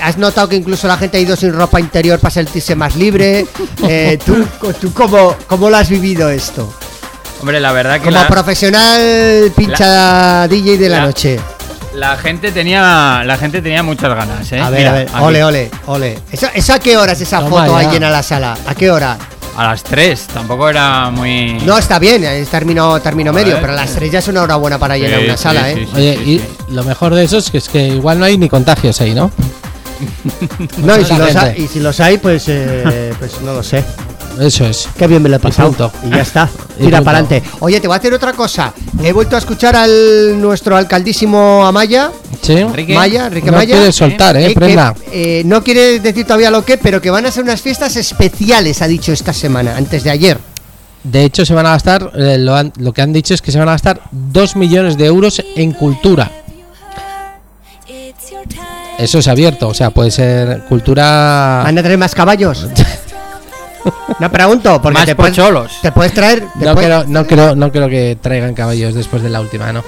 ¿Has notado que incluso la gente ha ido sin ropa interior para sentirse más libre? [LAUGHS] Eh, ¿Tú, tú cómo, cómo lo has vivido esto? Hombre, la verdad que Como la, profesional pincha DJ de la, la- noche. la gente tenía la gente tenía muchas ganas, ¿eh? A ver, Mira, a ver, ole, ole, ole. ¿Eso, eso a qué hora es esa Toma foto ahí llena la sala? ¿A qué hora? A las 3, tampoco era muy... No, está bien, es término, término medio, pero las tres ya es una hora buena para llenar Sí, una sí, sala, sí, ¿eh? sí, Oye, sí, y sí. lo mejor de eso es que, es que igual no hay ni contagios ahí, ¿no? [LAUGHS] No, y si, los hay, gente. y si los hay, pues, eh, pues no lo sé. Eso es. Qué bien me lo he pasado. Y ya está. [LAUGHS] Tira para adelante. Oye, te voy a hacer otra cosa. He vuelto a escuchar al nuestro alcaldísimo Amaya. ¿Sí? Enrique. Maya, Enrique no Maya. quieres soltar, ¿eh? eh, que, Prenda. eh, no quiere decir todavía lo que, pero que van a ser unas fiestas especiales, ha dicho esta semana, antes de ayer. De hecho, se van a gastar, eh, lo, han- lo que han dicho es que se van a gastar 2 millones de euros en cultura. Eso es abierto, o sea, puede ser cultura... ¿Van a traer más caballos? [LAUGHS] No pregunto, porque Más te puedes, pocholos. te puedes traer. te No puedes- creo, no, creo, no creo que traigan caballos después de la última, ¿no?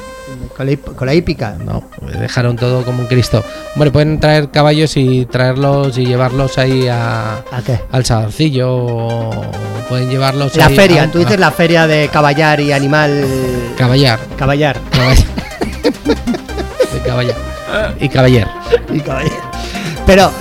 con, la, hip- con la hípica. No, dejaron todo como un Cristo. Bueno, pueden traer caballos y traerlos y llevarlos ahí a, ¿A qué? al Sadorcillo o pueden llevarlos La ahí feria, a- tú dices a- la feria de caballar y animal. Caballar. Caballar. Caballar. [LAUGHS] caballa. Y caballer. Y caballero. Pero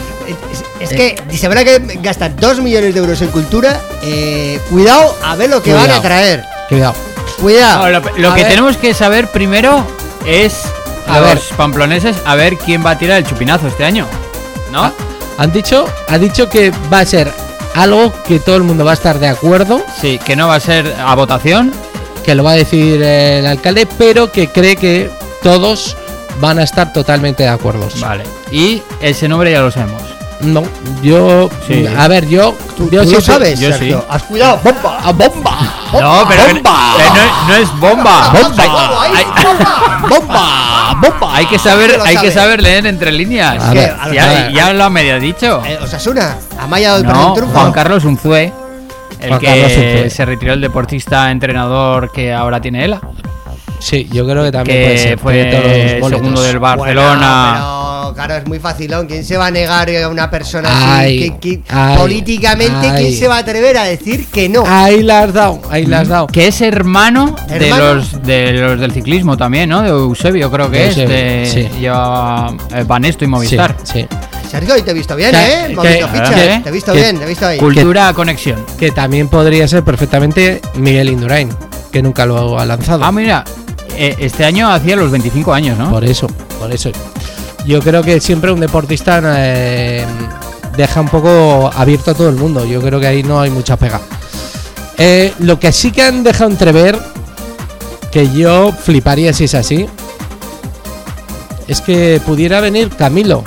es, es que si habrá que gastar 2 millones de euros en cultura, eh, cuidado a ver lo que van a traer. Cuidado. Cuidado. No, lo lo que ver. tenemos que saber primero es A los ver. pamploneses a ver quién va a tirar el chupinazo este año. ¿No? Ah, Han dicho, ha dicho que va a ser algo que todo el mundo va a estar de acuerdo, Sí, que no va a ser a votación. que lo va a decir el alcalde, pero que cree que todos van a estar totalmente de acuerdo. Vale. Y ese nombre ya lo sabemos. No, yo, Sí. a ver, yo, ¿Tú, yo tú lo siempre- sabes, yo Sergio? sí. Has cuidado, bomba, a bomba. No, pero, bomba. que no, no es bomba. Bomba, Hay- bomba. bomba, bomba. Hay que saber, ¿Quién lo hay que sabe? saber leer entre líneas. A ver, a ya, ver. ya lo ha medio dicho. Eh, Osasuna, Amaya del No, triunfo. Juan Carlos Unzué, el Juan que se retiró el deportista entrenador que ahora tiene ELA, Sí, yo creo que también puede que ser. fue tiene todos los boletos. segundo del Bueno, Barcelona. pero claro, es muy facilón. ¿Quién se va a negar a una persona Ay, así? ¿Qui- qui- ay, políticamente, ay. ¿quién se va a atrever a decir que no? Ahí la has dado, ahí la has dado. Que es hermano, de los de los del ciclismo también, ¿no? De Eusebio creo que De es, de sí. lleva eh, Banesto y Movistar. Sí, sí. Sergio, hoy te he visto bien, Que- ¿eh? que- que- fichas. que- Te he visto que- bien, te he visto ahí. Cultura conexión. Que también podría ser perfectamente Miguel Indurain, que nunca lo ha lanzado. Ah, mira, eh, este año hacía los 25 años, ¿no? Por eso, por eso. Yo creo que siempre un deportista eh, deja un poco abierto a todo el mundo. Yo creo que ahí no hay mucha pega. Eh, lo que sí que han dejado entrever, que yo fliparía si es así, es que pudiera venir Camilo.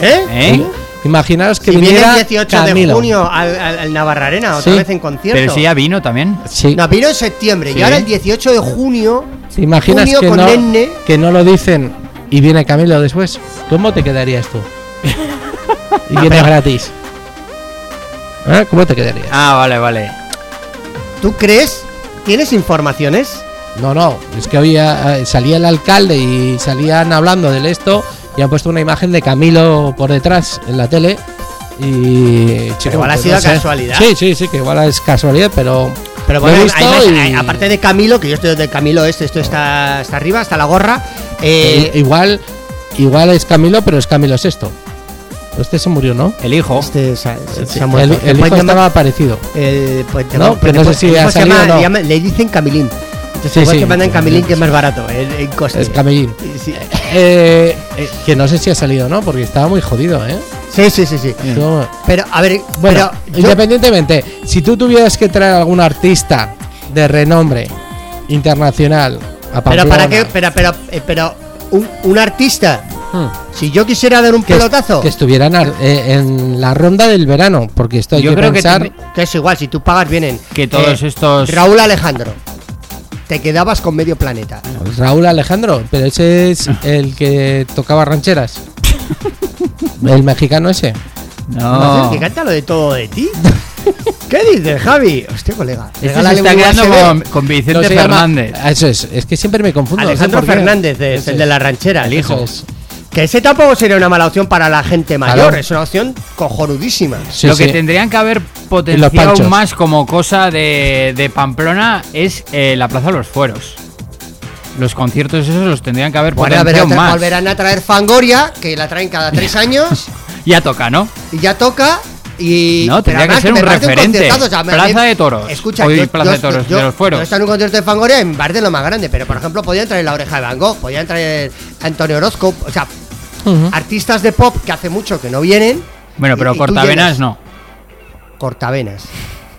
¿Eh? ¿Eh? Imaginaos que Si viene viniera el 18 Camilo. de junio al, al, al Navarrarena, otra Sí. vez en concierto. Pero si ya vino también. Sí. No, vino en septiembre Sí. y ahora el 18 de junio. ¿Te imaginas que no, que no lo dicen y viene Camilo después? ¿Cómo te quedarías tú? [LAUGHS] y viene gratis. ¿Eh? ¿Cómo te quedarías? Ah, vale, vale. ¿Tú crees? ¿Tienes informaciones? No, no, es que hoy eh, salía el alcalde y salían hablando del esto y han puesto una imagen de Camilo por detrás en la tele y... chico, igual ha pues sido no sé. casualidad. Sí, sí, sí, que igual es casualidad, pero... Pero bueno, y- aparte de Camilo, que yo estoy de Camilo este, esto está, está arriba, está la gorra. eh, igual, igual es Camilo, pero es Camilo Sexto. Este se murió, ¿no? El hijo. este se, se- Sí, se ha muerto. el, ¿Te el puedes hijo estaba parecido. Eh, pues, No, pues, que no sé si el ha salido llama- o no. le, llama- le dicen Camilín. Entonces Sí, igual sí. que mandan Camilín, que es más barato en, en coste. Es Camellín. Sí. Eh, eh, que no sé si ha salido, ¿no? Porque estaba muy jodido, ¿eh? Sí, sí, sí, sí. Pero, a ver, Bueno, pero yo- independientemente, si tú tuvieras que traer algún artista de renombre internacional a pero para Pamplona, qué, pero, pero, eh, pero un, un artista, hmm, si yo quisiera dar un que, es- pelotazo, que estuvieran eh, en la ronda del verano, porque esto hay Yo que creo que tendrí- que es igual, si tú pagas vienen. eh, Que todos estos- Raúl Alejandro, te quedabas con medio planeta. Raúl Alejandro, pero ese es el que tocaba rancheras. [LAUGHS] el mexicano ese. No. ¿Que canta lo de todo de ti? [LAUGHS] ¿Qué dices, Javi? Hostia, colega. Este se está quedando con, con Vicente No, se llama- Fernández. Eso es, es que siempre me confundo. no sé Alejandro. Fernández, es el de la ranchera. El hijo. Es. Que ese tampoco sería una mala opción para la gente mayor. Claro. Es una opción cojonudísima. Sí, lo que tendrían que haber potenciado panchos. más como cosa de, de Pamplona es eh, la Plaza de los Fueros. Los conciertos esos los tendrían que haber Bueno, a ver, potenciado más. volverán a traer Fangoria, que la traen cada tres [LAUGHS] años, [LAUGHS] Ya toca, ¿no? y ya toca. Y, No, tendría que ser un referente. o sea, Plaza me- de Toros. Escucha, Hoy yo, Plaza yo- de Toros, yo- de los Fueros. estado en un concierto de Fangoria en bar de lo más grande, pero por ejemplo podían traer la oreja de Van Gogh, podían traer Antonio Orozco, o sea, artistas de pop que hace mucho que no vienen. Bueno, y- pero y Cortavenas llenas. no. Cortavenas.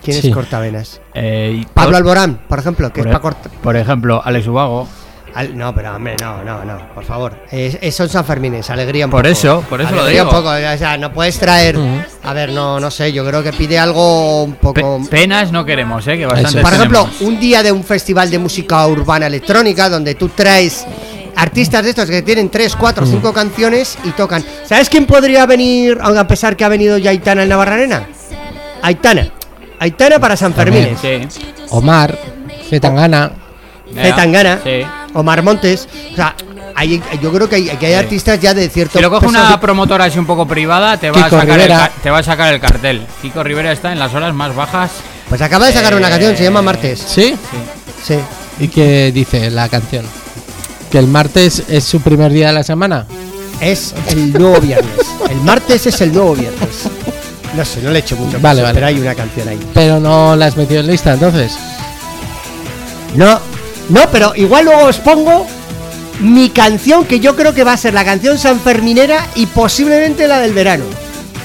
¿Quién Sí. es Cortavenas? Eh, y- Pablo Alborán, por ejemplo, que por, es para cortar. por ejemplo, Alex Ubago. Al- no, pero hombre, no, no, no, por favor. Es, es- son San Fermines, alegría un Por poco. eso, por eso lo Alegría digo. un poco, o sea, no puedes traer. A ver, no, no sé, yo creo que pide algo un Pe- poco. penas no queremos, ¿eh? Que bastante Por ejemplo, tenemos. un día de un festival de música urbana electrónica donde tú traes artistas de estos que tienen 3, 4, 5 canciones y tocan. ¿Sabes quién podría venir, aunque a pesar que ha venido ya Aitana en Navarranena? Aitana. Aitana para San Fermín. Sí. Omar, Zetangana. Venga, Tangana. Sí. Omar Montes. O sea, hay- yo creo que hay, que hay artistas ya de cierto. Si lo coge una de- promotora así un poco privada, te va, a sacar el, Rivera. te va a sacar el cartel. Kiko Rivera está en las horas más bajas. Pues acaba de sacar una Eh, canción, se llama Martes. ¿Sí? Sí. ¿Y qué dice la canción? Que el martes es su primer día de la semana. Es el nuevo viernes. El martes es el nuevo viernes. No sé, no le echo mucho. Vale, caso, vale. Pero hay una canción ahí. Pero no la has metido en lista, entonces. No, no, pero igual luego os pongo mi canción que yo creo que va a ser la canción sanferminera y posiblemente la del verano.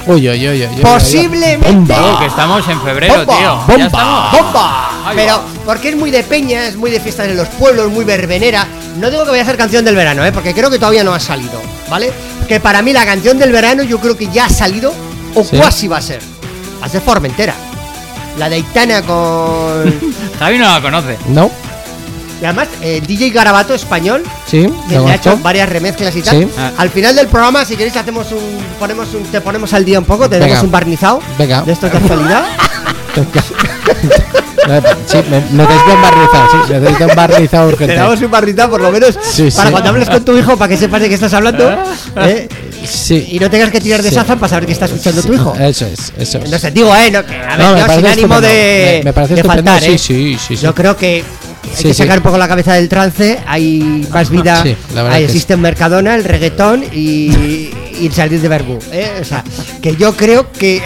Uy, uy, uy, uy, uy, Posiblemente. Oh, que estamos en febrero, ¡Bomba! tío. Ya ¡Bomba! estamos. ¡Bomba! Pero porque es muy de peña, es muy de fiestas en los pueblos, muy verbenera. No digo que vaya a ser canción del verano, ¿eh? porque creo que todavía no ha salido, ¿vale? Que para mí la canción del verano yo creo que ya ha salido o Sí. casi va a ser. Va a ser Formentera. La de Aitana con... [LAUGHS] Javi no la conoce. No, y además, el DJ Garabato español, sí, que le ha hecho varias remezclas y tal. Sí. Ah. Al final del programa, si queréis, hacemos un, ponemos un, te ponemos al día un poco, te Venga. damos un barnizado Venga. de estos de actualidad. [LAUGHS] sí, me, necesito un barnizado, sí, necesito un barnizado urgente. Te damos un barnizado por lo menos Sí, para sí. cuando hables con tu hijo para que sepas de qué estás hablando ¿eh? Sí. y no tengas que tirar de Sí. Sazan para saber qué está escuchando tu hijo. Eso es, eso es. No sé, digo, eh, no, que, a ver, No, yo sin ánimo de, Me- me parece de estupendo, faltar, sí, ¿eh? sí, sí, sí. Yo creo que hay Sí, que sacar un poco la cabeza del trance, hay más vida, [LAUGHS] hay existe en Mercadona, el reggaetón y, y el salir de Bermú. ¿eh? O sea, que yo creo que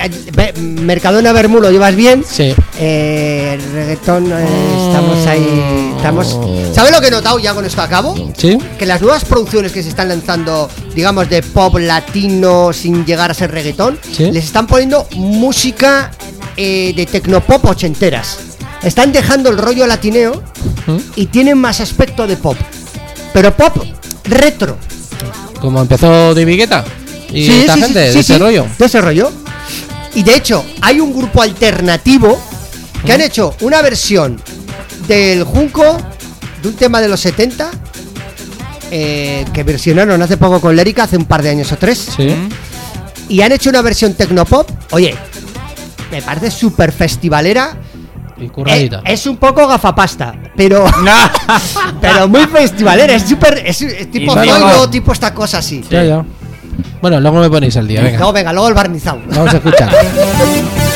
Mercadona Bermú lo llevas bien, Sí. eh, el reggaetón eh, estamos ahí, estamos... ¿Sabes lo que he notado ya con esto a cabo? ¿Sí? que las nuevas producciones que se están lanzando, digamos, de pop latino sin llegar a ser reggaetón, Sí. les están poniendo música eh, de tecnopop ochenteras. Están dejando el rollo latineo y tienen más aspecto de pop. Pero pop retro. Como empezó David Guetta y esta gente, de ese rollo. De ese rollo. Y de hecho, hay un grupo alternativo que han hecho una versión del Junco de un tema de los 70 eh, que versionaron hace poco con Lérica, hace un par de años o tres. Sí. Y han hecho una versión tecnopop. Oye, me parece súper festivalera. Y Eh, curradita. es un poco gafapasta, pero, [LAUGHS] pero muy festivalera. Es súper. Es, es tipo Zoilo, tipo esta cosa así. Ya, ya. Bueno, luego me ponéis al día, venga. Luego, venga, luego el barnizado. Vamos a escuchar. [LAUGHS]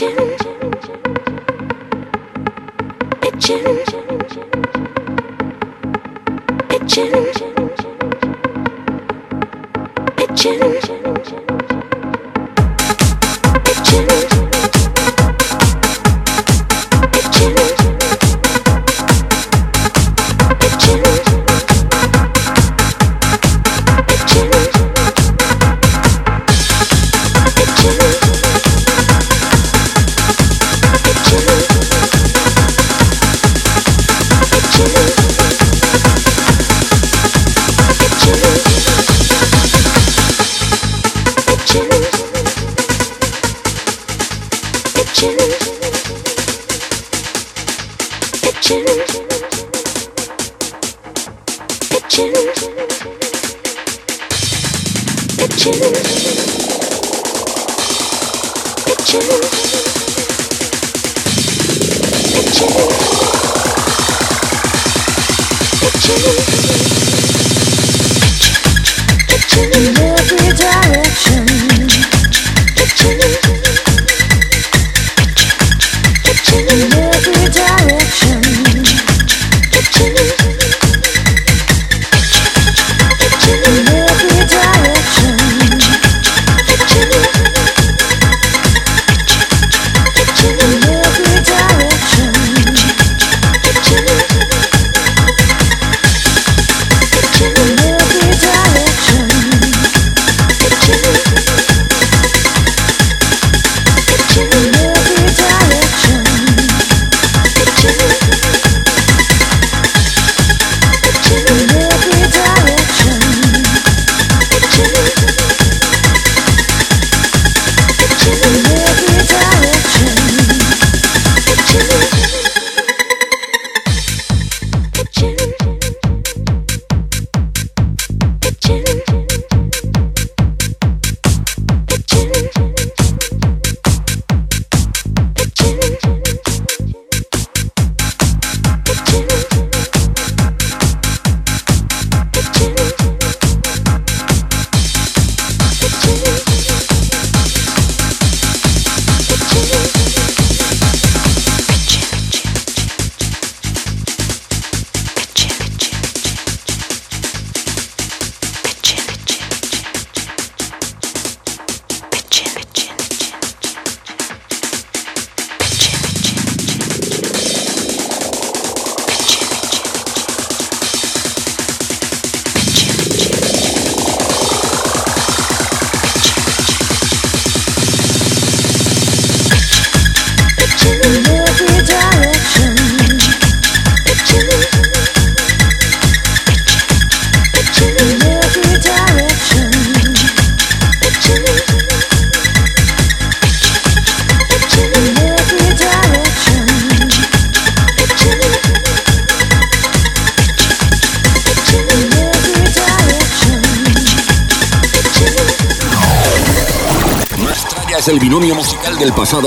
Itching. Itching. Itching.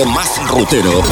Más rutero.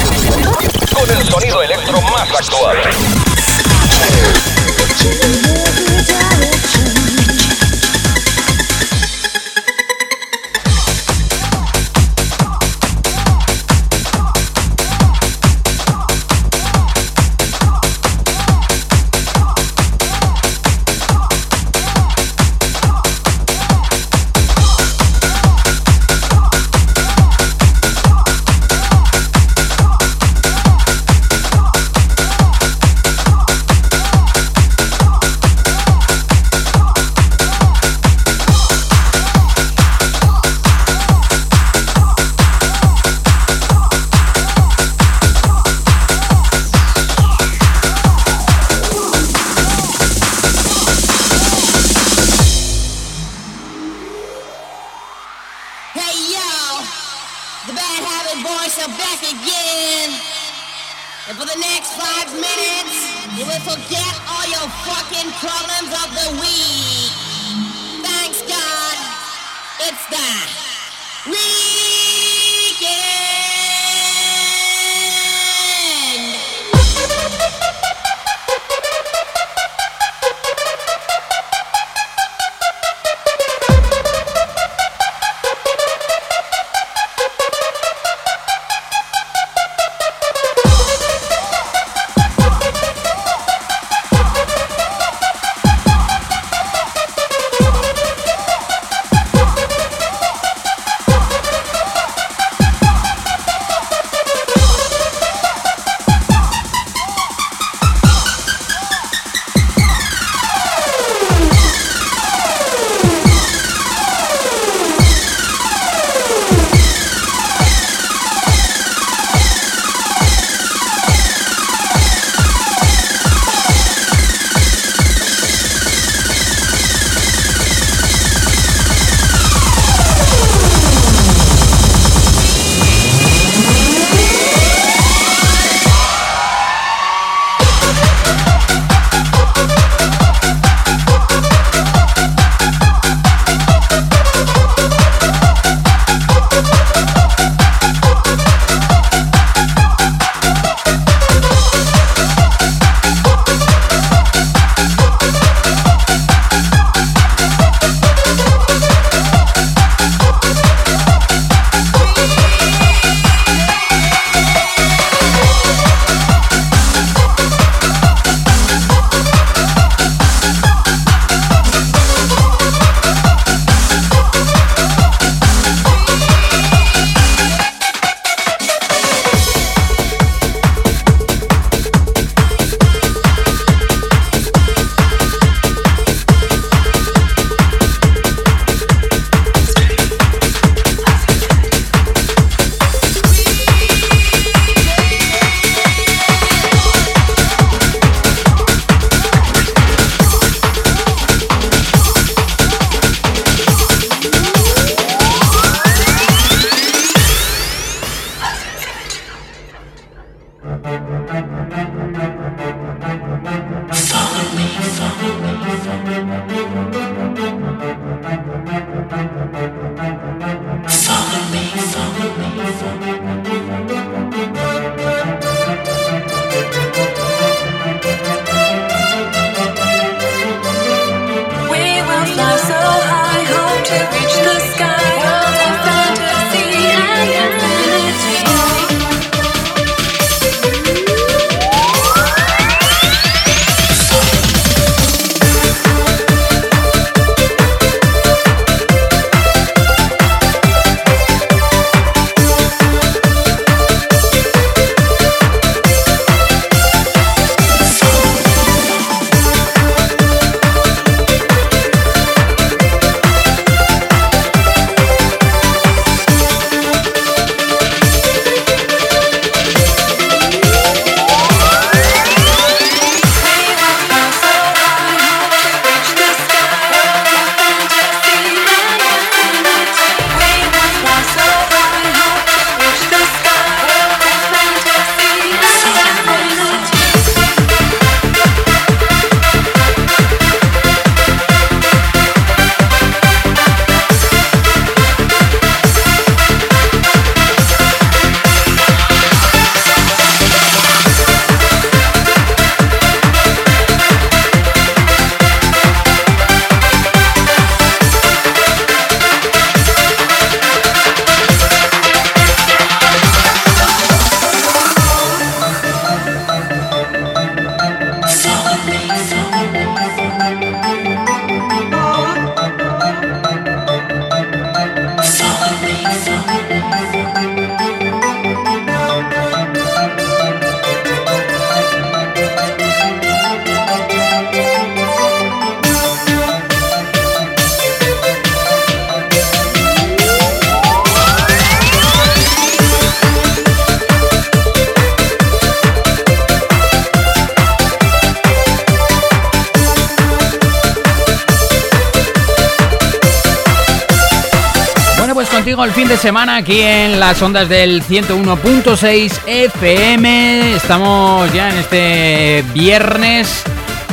Semana aquí en las ondas del 101.6 FM. Estamos ya en este viernes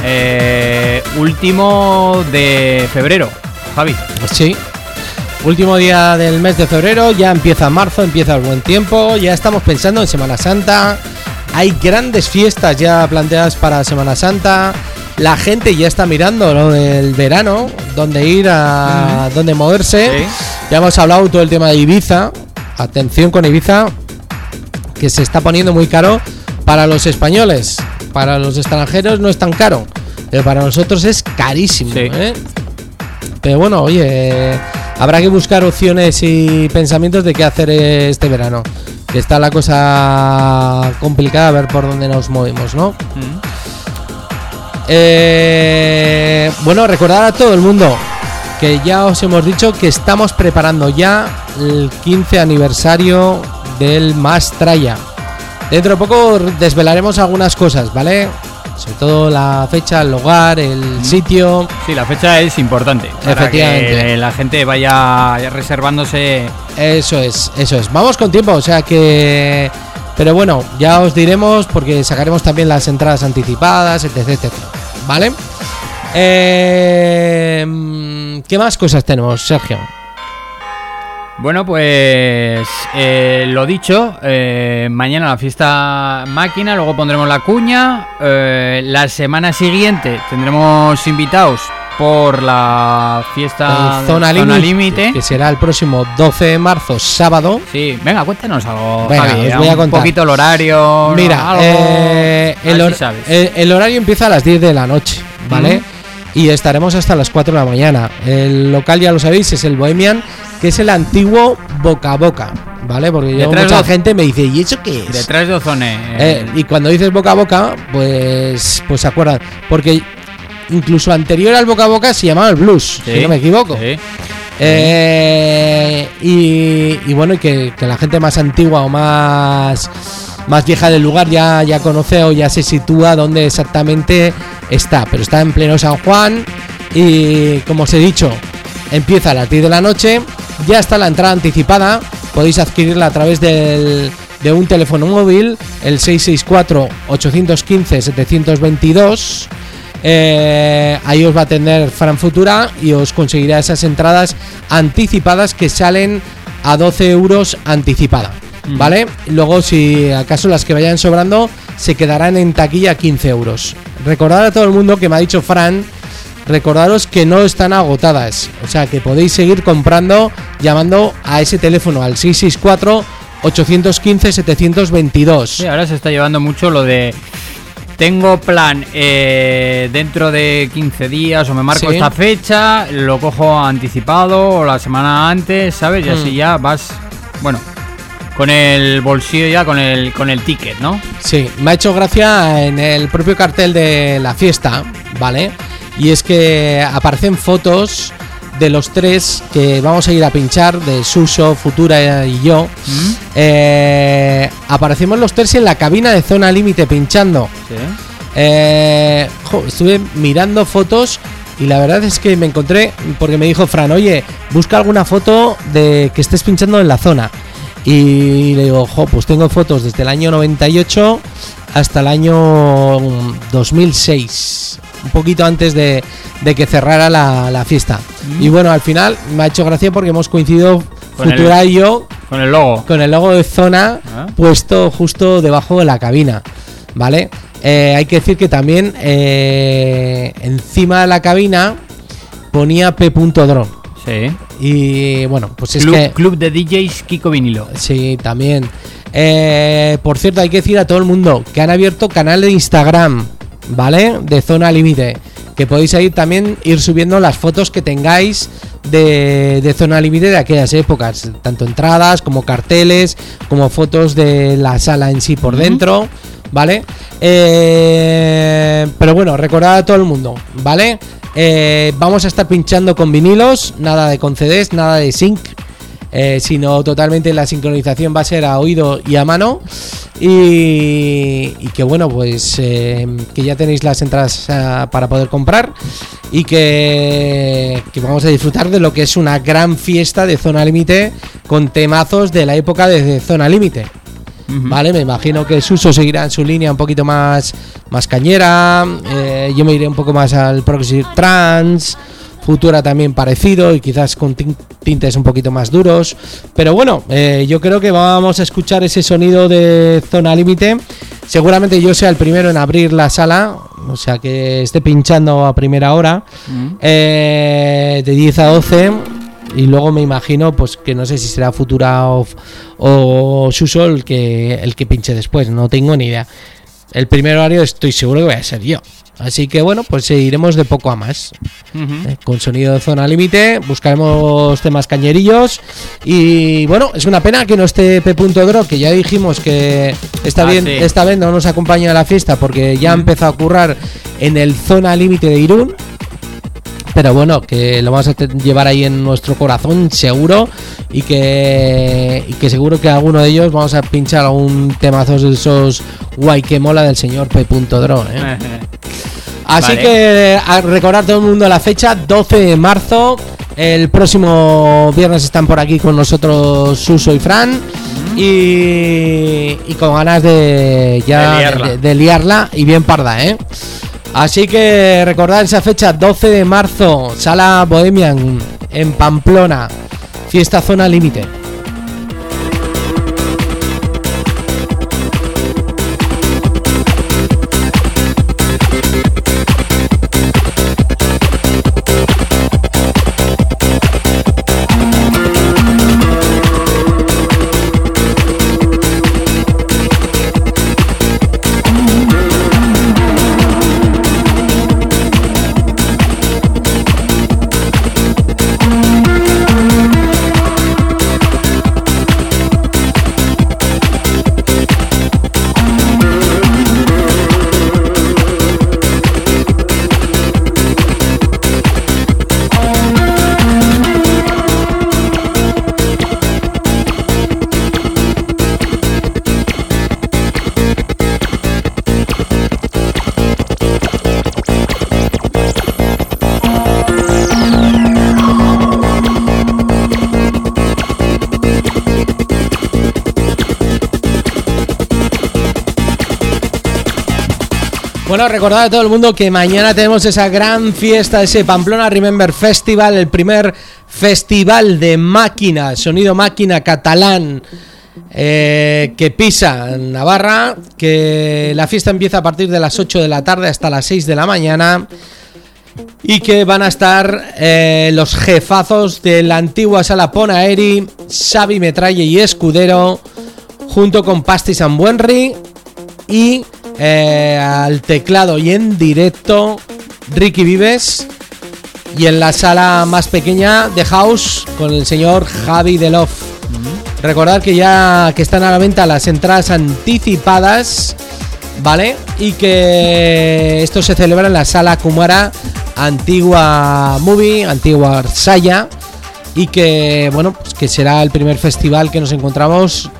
eh, último de febrero. Javi. Sí. Último día del mes de febrero, ya empieza marzo, empieza el buen tiempo, ya estamos pensando en Semana Santa. Hay grandes fiestas ya planteadas para Semana Santa. La gente ya está mirando lo del verano, dónde ir, a dónde moverse. Sí. Ya hemos hablado todo el tema de Ibiza. Atención con Ibiza, que se está poniendo muy caro para los españoles. Para los extranjeros no es tan caro, pero para nosotros es carísimo. Sí. ¿eh? Pero bueno, oye, habrá que buscar opciones y pensamientos de qué hacer este verano. Que está la cosa complicada a ver por dónde nos movemos, ¿no? Eh, bueno, recordar a todo el mundo que ya os hemos dicho que estamos preparando ya el 15 aniversario del Mastraya. Dentro de poco desvelaremos algunas cosas, ¿vale? Sobre todo la fecha, el lugar, el sitio. Sí, la fecha es importante. Para Efectivamente. que la gente vaya reservándose. Eso es, eso es. Vamos con tiempo, o sea que. Pero bueno, ya os diremos porque sacaremos también las entradas anticipadas, etc. etc. ¿Vale? Eh, ¿Qué más cosas tenemos, Sergio? Bueno, pues eh, lo dicho, eh, mañana la fiesta máquina, luego pondremos la cuña. eh, la semana siguiente tendremos invitados por la fiesta zona límite, que será el próximo 12 de marzo, sábado. Sí, venga, cuéntanos algo. Venga, Javi, os voy a un contar. poquito el horario. Mira, algo, hor- el horario empieza a las 10 de la noche, ¿vale? Y estaremos hasta las 4 de la mañana. El local, ya lo sabéis, es el Bohemian, que es el antiguo Boca a Boca, ¿vale? Porque yo, mucha de- gente me dice, ¿y eso qué es? Detrás de Ozone. Eh, y cuando dices boca a boca, pues, pues se acuerdan. Porque incluso anterior al boca a boca se llamaba el blues, si no me equivoco. Sí. Eh, y, bueno, y que, que la gente más antigua o más, más vieja del lugar ya, ya conoce o ya se sitúa dónde exactamente está. Pero está en pleno San Juan y como os he dicho, empieza a las 10 de la noche. Ya está la entrada anticipada. Podéis adquirirla a través del, de un teléfono móvil, el 664-815-722. Eh, ahí os va a atender Fran Futura y os conseguirá esas entradas anticipadas que salen a 12 euros anticipada. ¿Vale? Luego, si acaso las que vayan sobrando, se quedarán en taquilla a 15 euros. Recordad a todo el mundo que me ha dicho Fran, recordaros que no están agotadas. O sea, que podéis seguir comprando llamando a ese teléfono al 664 815 722. Sí, ahora se está llevando mucho lo de. Tengo plan eh, dentro de 15 días o me marco Sí. esta fecha, lo cojo anticipado o la semana antes, ¿sabes? Y así Mm. ya vas, bueno, con el bolsillo ya, con el, con el ticket, ¿no? Sí, me ha hecho gracia en el propio cartel de la fiesta, ¿vale? Y es que aparecen fotos de los tres que vamos a ir a pinchar, de Suso, Futura y yo. Eh, aparecemos los tres en la cabina de zona límite pinchando. Sí. Eh, jo, estuve mirando fotos y la verdad es que me encontré, porque me dijo Fran, oye, busca alguna foto de que estés pinchando en la zona. Y le digo, jo, pues tengo fotos desde el año 98 hasta el año mm, 2006, un poquito antes de, de que cerrara la, la fiesta. Y bueno, al final me ha hecho gracia porque hemos coincidido Con el- Futura y yo Con el logo. con el logo de zona Ah. puesto justo debajo de la cabina, ¿vale? Eh, hay que decir que también eh, encima de la cabina ponía P.Drone. Sí. Y bueno, pues es Club, que... Club de DJs Kiko Vinilo. Sí, también. Eh, por cierto, hay que decir a todo el mundo que han abierto canal de Instagram, ¿vale? De zona límite. Que podéis ahí también ir subiendo las fotos que tengáis de, de zona límite de aquellas épocas. Tanto entradas como carteles, como fotos de la sala en sí por dentro, ¿vale? Eh, pero bueno, recordad a todo el mundo, ¿vale? Eh, vamos a estar pinchando con vinilos, nada de con CDs, nada de sync. Eh, sino totalmente la sincronización va a ser a oído y a mano. Y, y que bueno, pues eh, que ya tenéis las entradas ah, para poder comprar y que, que vamos a disfrutar de lo que es una gran fiesta de Zona Límite con temazos de la época de Zona Límite. Vale, me imagino que Suso seguirá en su línea un poquito más, más cañera. eh, yo me iré un poco más al Progressive Trans. Futura también parecido y quizás con tin- tintes un poquito más duros. Pero bueno, eh, yo creo que vamos a escuchar ese sonido de zona límite. Seguramente yo sea el primero en abrir la sala, o sea que esté pinchando a primera hora, eh, de 10 a 12. Y luego me imagino, pues que no sé si será Futura o, o Suso el que, el que pinche después, no tengo ni idea. El primer horario estoy seguro que voy a ser yo. Así que bueno, pues iremos de poco a más. Eh, Con sonido de zona límite, buscaremos temas cañerillos. Y bueno, es una pena que no esté P.Dro, que ya dijimos que esta, Ah, bien, sí. esta vez no nos acompaña a la fiesta porque ya ha empezado a currar en el zona límite de Irún. Pero bueno, que lo vamos a llevar ahí en nuestro corazón, seguro. Y que, y que seguro que alguno de ellos vamos a pinchar algún temazo de esos guay que mola del señor P.Dro. ¿eh? [LAUGHS] Así Vale. que a recordar todo el mundo la fecha, 12 de marzo. El próximo viernes están por aquí con nosotros Suso y Fran. Y, y con ganas de ya De liarla. de- de liarla y bien parda, ¿eh? Así que recordad esa fecha, 12 de marzo, Sala Bohemian en Pamplona, fiesta zona límite. Bueno, recordad a todo el mundo que mañana tenemos esa gran fiesta, ese Pamplona Remember Festival, el primer festival de máquina, sonido máquina catalán eh, que pisa en Navarra, que la fiesta empieza a partir de las 8 de la tarde hasta las 6 de la mañana y que van a estar eh, los jefazos de la antigua sala Ponaeri, Xavi Metralle y Escudero, junto con Pasti Buenri y eh, al teclado y en directo Ricky Vives y en la sala más pequeña de House con el señor Javi Delof. Recordad que ya que están a la venta las entradas anticipadas, ¿vale? Y que esto se celebra en la sala Kumara, antigua movie, antigua Arsaya, y que bueno, pues que será el primer festival que nos encontramos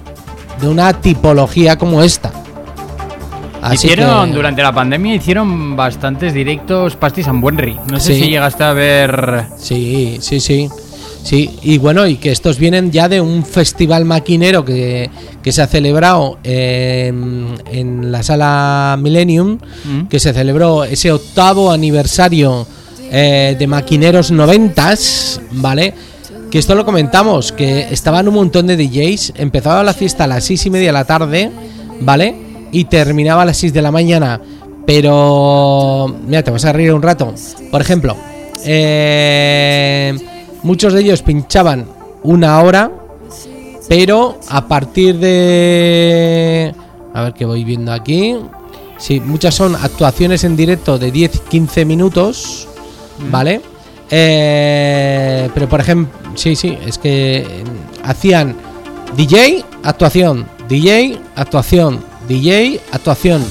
de una tipología como esta. Así hicieron, que- durante la pandemia, hicieron bastantes directos Pastis and Buenri. No sé Sí. si llegaste a ver. Sí, sí, sí. Sí, y bueno, y que estos vienen ya de un festival maquinero que, que se ha celebrado en, en la sala Millennium, Mm. que se celebró ese octavo aniversario eh, de Maquineros noventas, ¿vale? Que esto lo comentamos, que estaban un montón de DJs, empezaba la fiesta a las seis y media de la tarde, ¿vale? Y terminaba a las 6 de la mañana. Pero, mira, te vas a reír un rato. Por ejemplo, eh, muchos de ellos pinchaban una hora, pero a partir de... A ver qué voy viendo aquí. Sí, muchas son actuaciones en directo de 10-15 minutos, ¿vale? Eh, pero por ejemplo, sí, sí, es que eh, hacían DJ, actuación, DJ, actuación, DJ, actuación.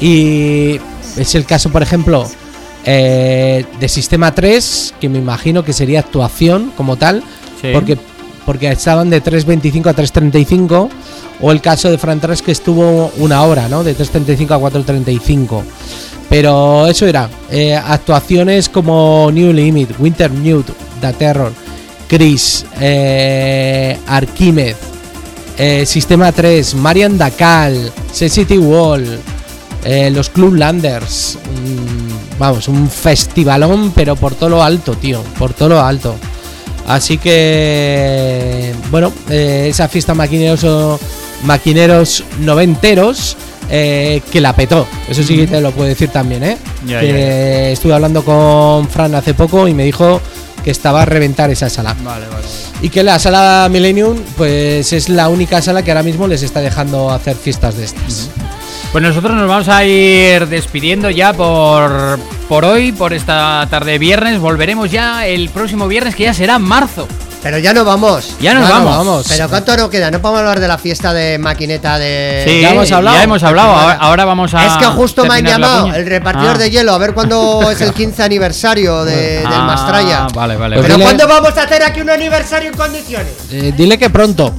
Y es el caso, por ejemplo, eh, de Sistema 3, que me imagino que sería actuación como tal, Sí. porque porque estaban de 3.25 a 3.35, o el caso de Fran Trax que estuvo una hora, ¿no? De 3.35 a 4.35. Pero eso era, eh, actuaciones como New Limit, Winter Nude, The Terror, Chris, eh, eh, Sistema 3, Marian Dacal, City Wall, eh, los Clublanders. mm, vamos, un festivalón, pero por todo lo alto, tío, por todo lo alto. Así que, bueno, eh, esa fiesta maquineros, maquineros noventeros eh, que la petó. Eso sí que te lo puedo decir también, ¿eh? Que estuve hablando con Fran hace poco y me dijo que estaba a reventar esa sala. Vale, vale. Y que la sala Millennium, pues es la única sala que ahora mismo les está dejando hacer fiestas de estas. Pues nosotros nos vamos a ir despidiendo ya por, por hoy, por esta tarde viernes. Volveremos ya el próximo viernes, que ya será marzo. Pero ya no vamos. Ya nos Ya nos vamos. vamos. Pero ¿cuánto nos queda? No podemos hablar de la fiesta de maquineta de... Sí, ya hemos hablado. Ya hemos hablado. Ahora, ahora vamos a. Es que justo me han llamado el repartidor Ah. de hielo a ver cuándo [LAUGHS] es el 15 aniversario de- del Ah, Mastraya. Vale, vale. Pero dile- ¿cuándo vamos a hacer aquí un aniversario en condiciones? Eh, dile que pronto,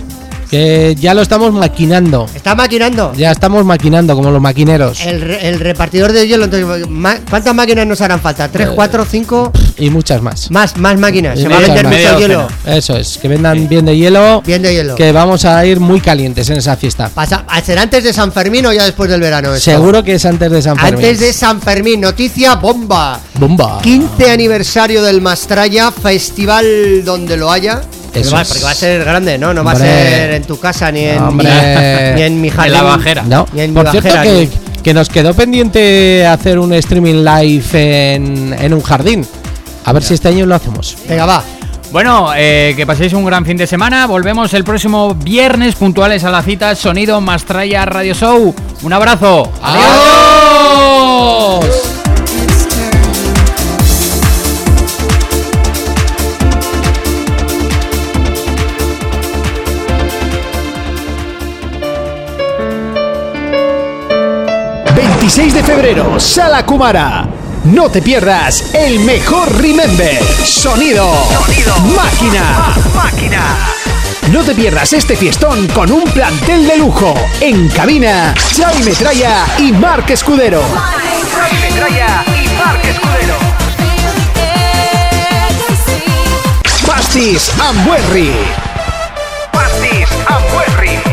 que ya lo estamos maquinando. ¿Está maquinando? Ya estamos maquinando como los maquineros. El, re- el repartidor de hielo, entonces, ma- ¿cuántas máquinas nos harán falta? ¿Tres, cuatro, cinco? Y muchas más. Más, más máquinas. Y Se va a vender mucho hielo. Eso es, que vendan bien de hielo. Bien de hielo. Que vamos a ir muy calientes en esa fiesta. Pasa, ¿Será antes de San Fermín o ya después del verano? esto? Seguro que es antes de San Fermín. Antes de San Fermín, noticia bomba. Bomba. 15 aniversario del Mastraya, festival donde lo haya. Eso Porque va, es. porque va a ser grande, ¿no? No va a ser en tu casa ni en, mi, ni en mi [LAUGHS] jardín. la bajera. No, Ni en mi por cierto bajera, que, ni- que nos quedó pendiente hacer un streaming live en, en un jardín. A ver si este año lo hacemos. Venga, va. Bueno, eh, que paséis un gran fin de semana. Volvemos el próximo viernes puntuales a la cita Sonido Mastraya Radio Show. Un abrazo. ¡Adiós! Adiós. 26 de febrero, Sala Kumara. No te pierdas el mejor Remember. Sonido. Máquina. Máquina. No te pierdas este fiestón con un plantel de lujo. En cabina, Xavi Metralla y Marc Escudero. Xavi Metralla y Marc Escudero. Pastis Ambuerri. Pastis Ambuerri.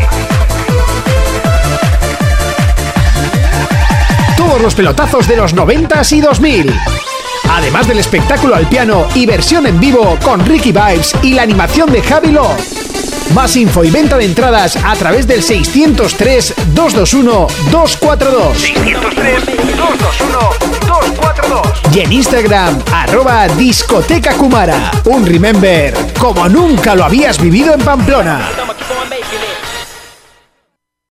Los pelotazos de los 90s y 2000. Además del espectáculo al piano y versión en vivo con Ricky Vibes y la animación de Javi Love. Más info y venta de entradas a través del 603-221-242. 603-221-242. Y en Instagram, arroba discoteca Kumara. Un remember como nunca lo habías vivido en Pamplona.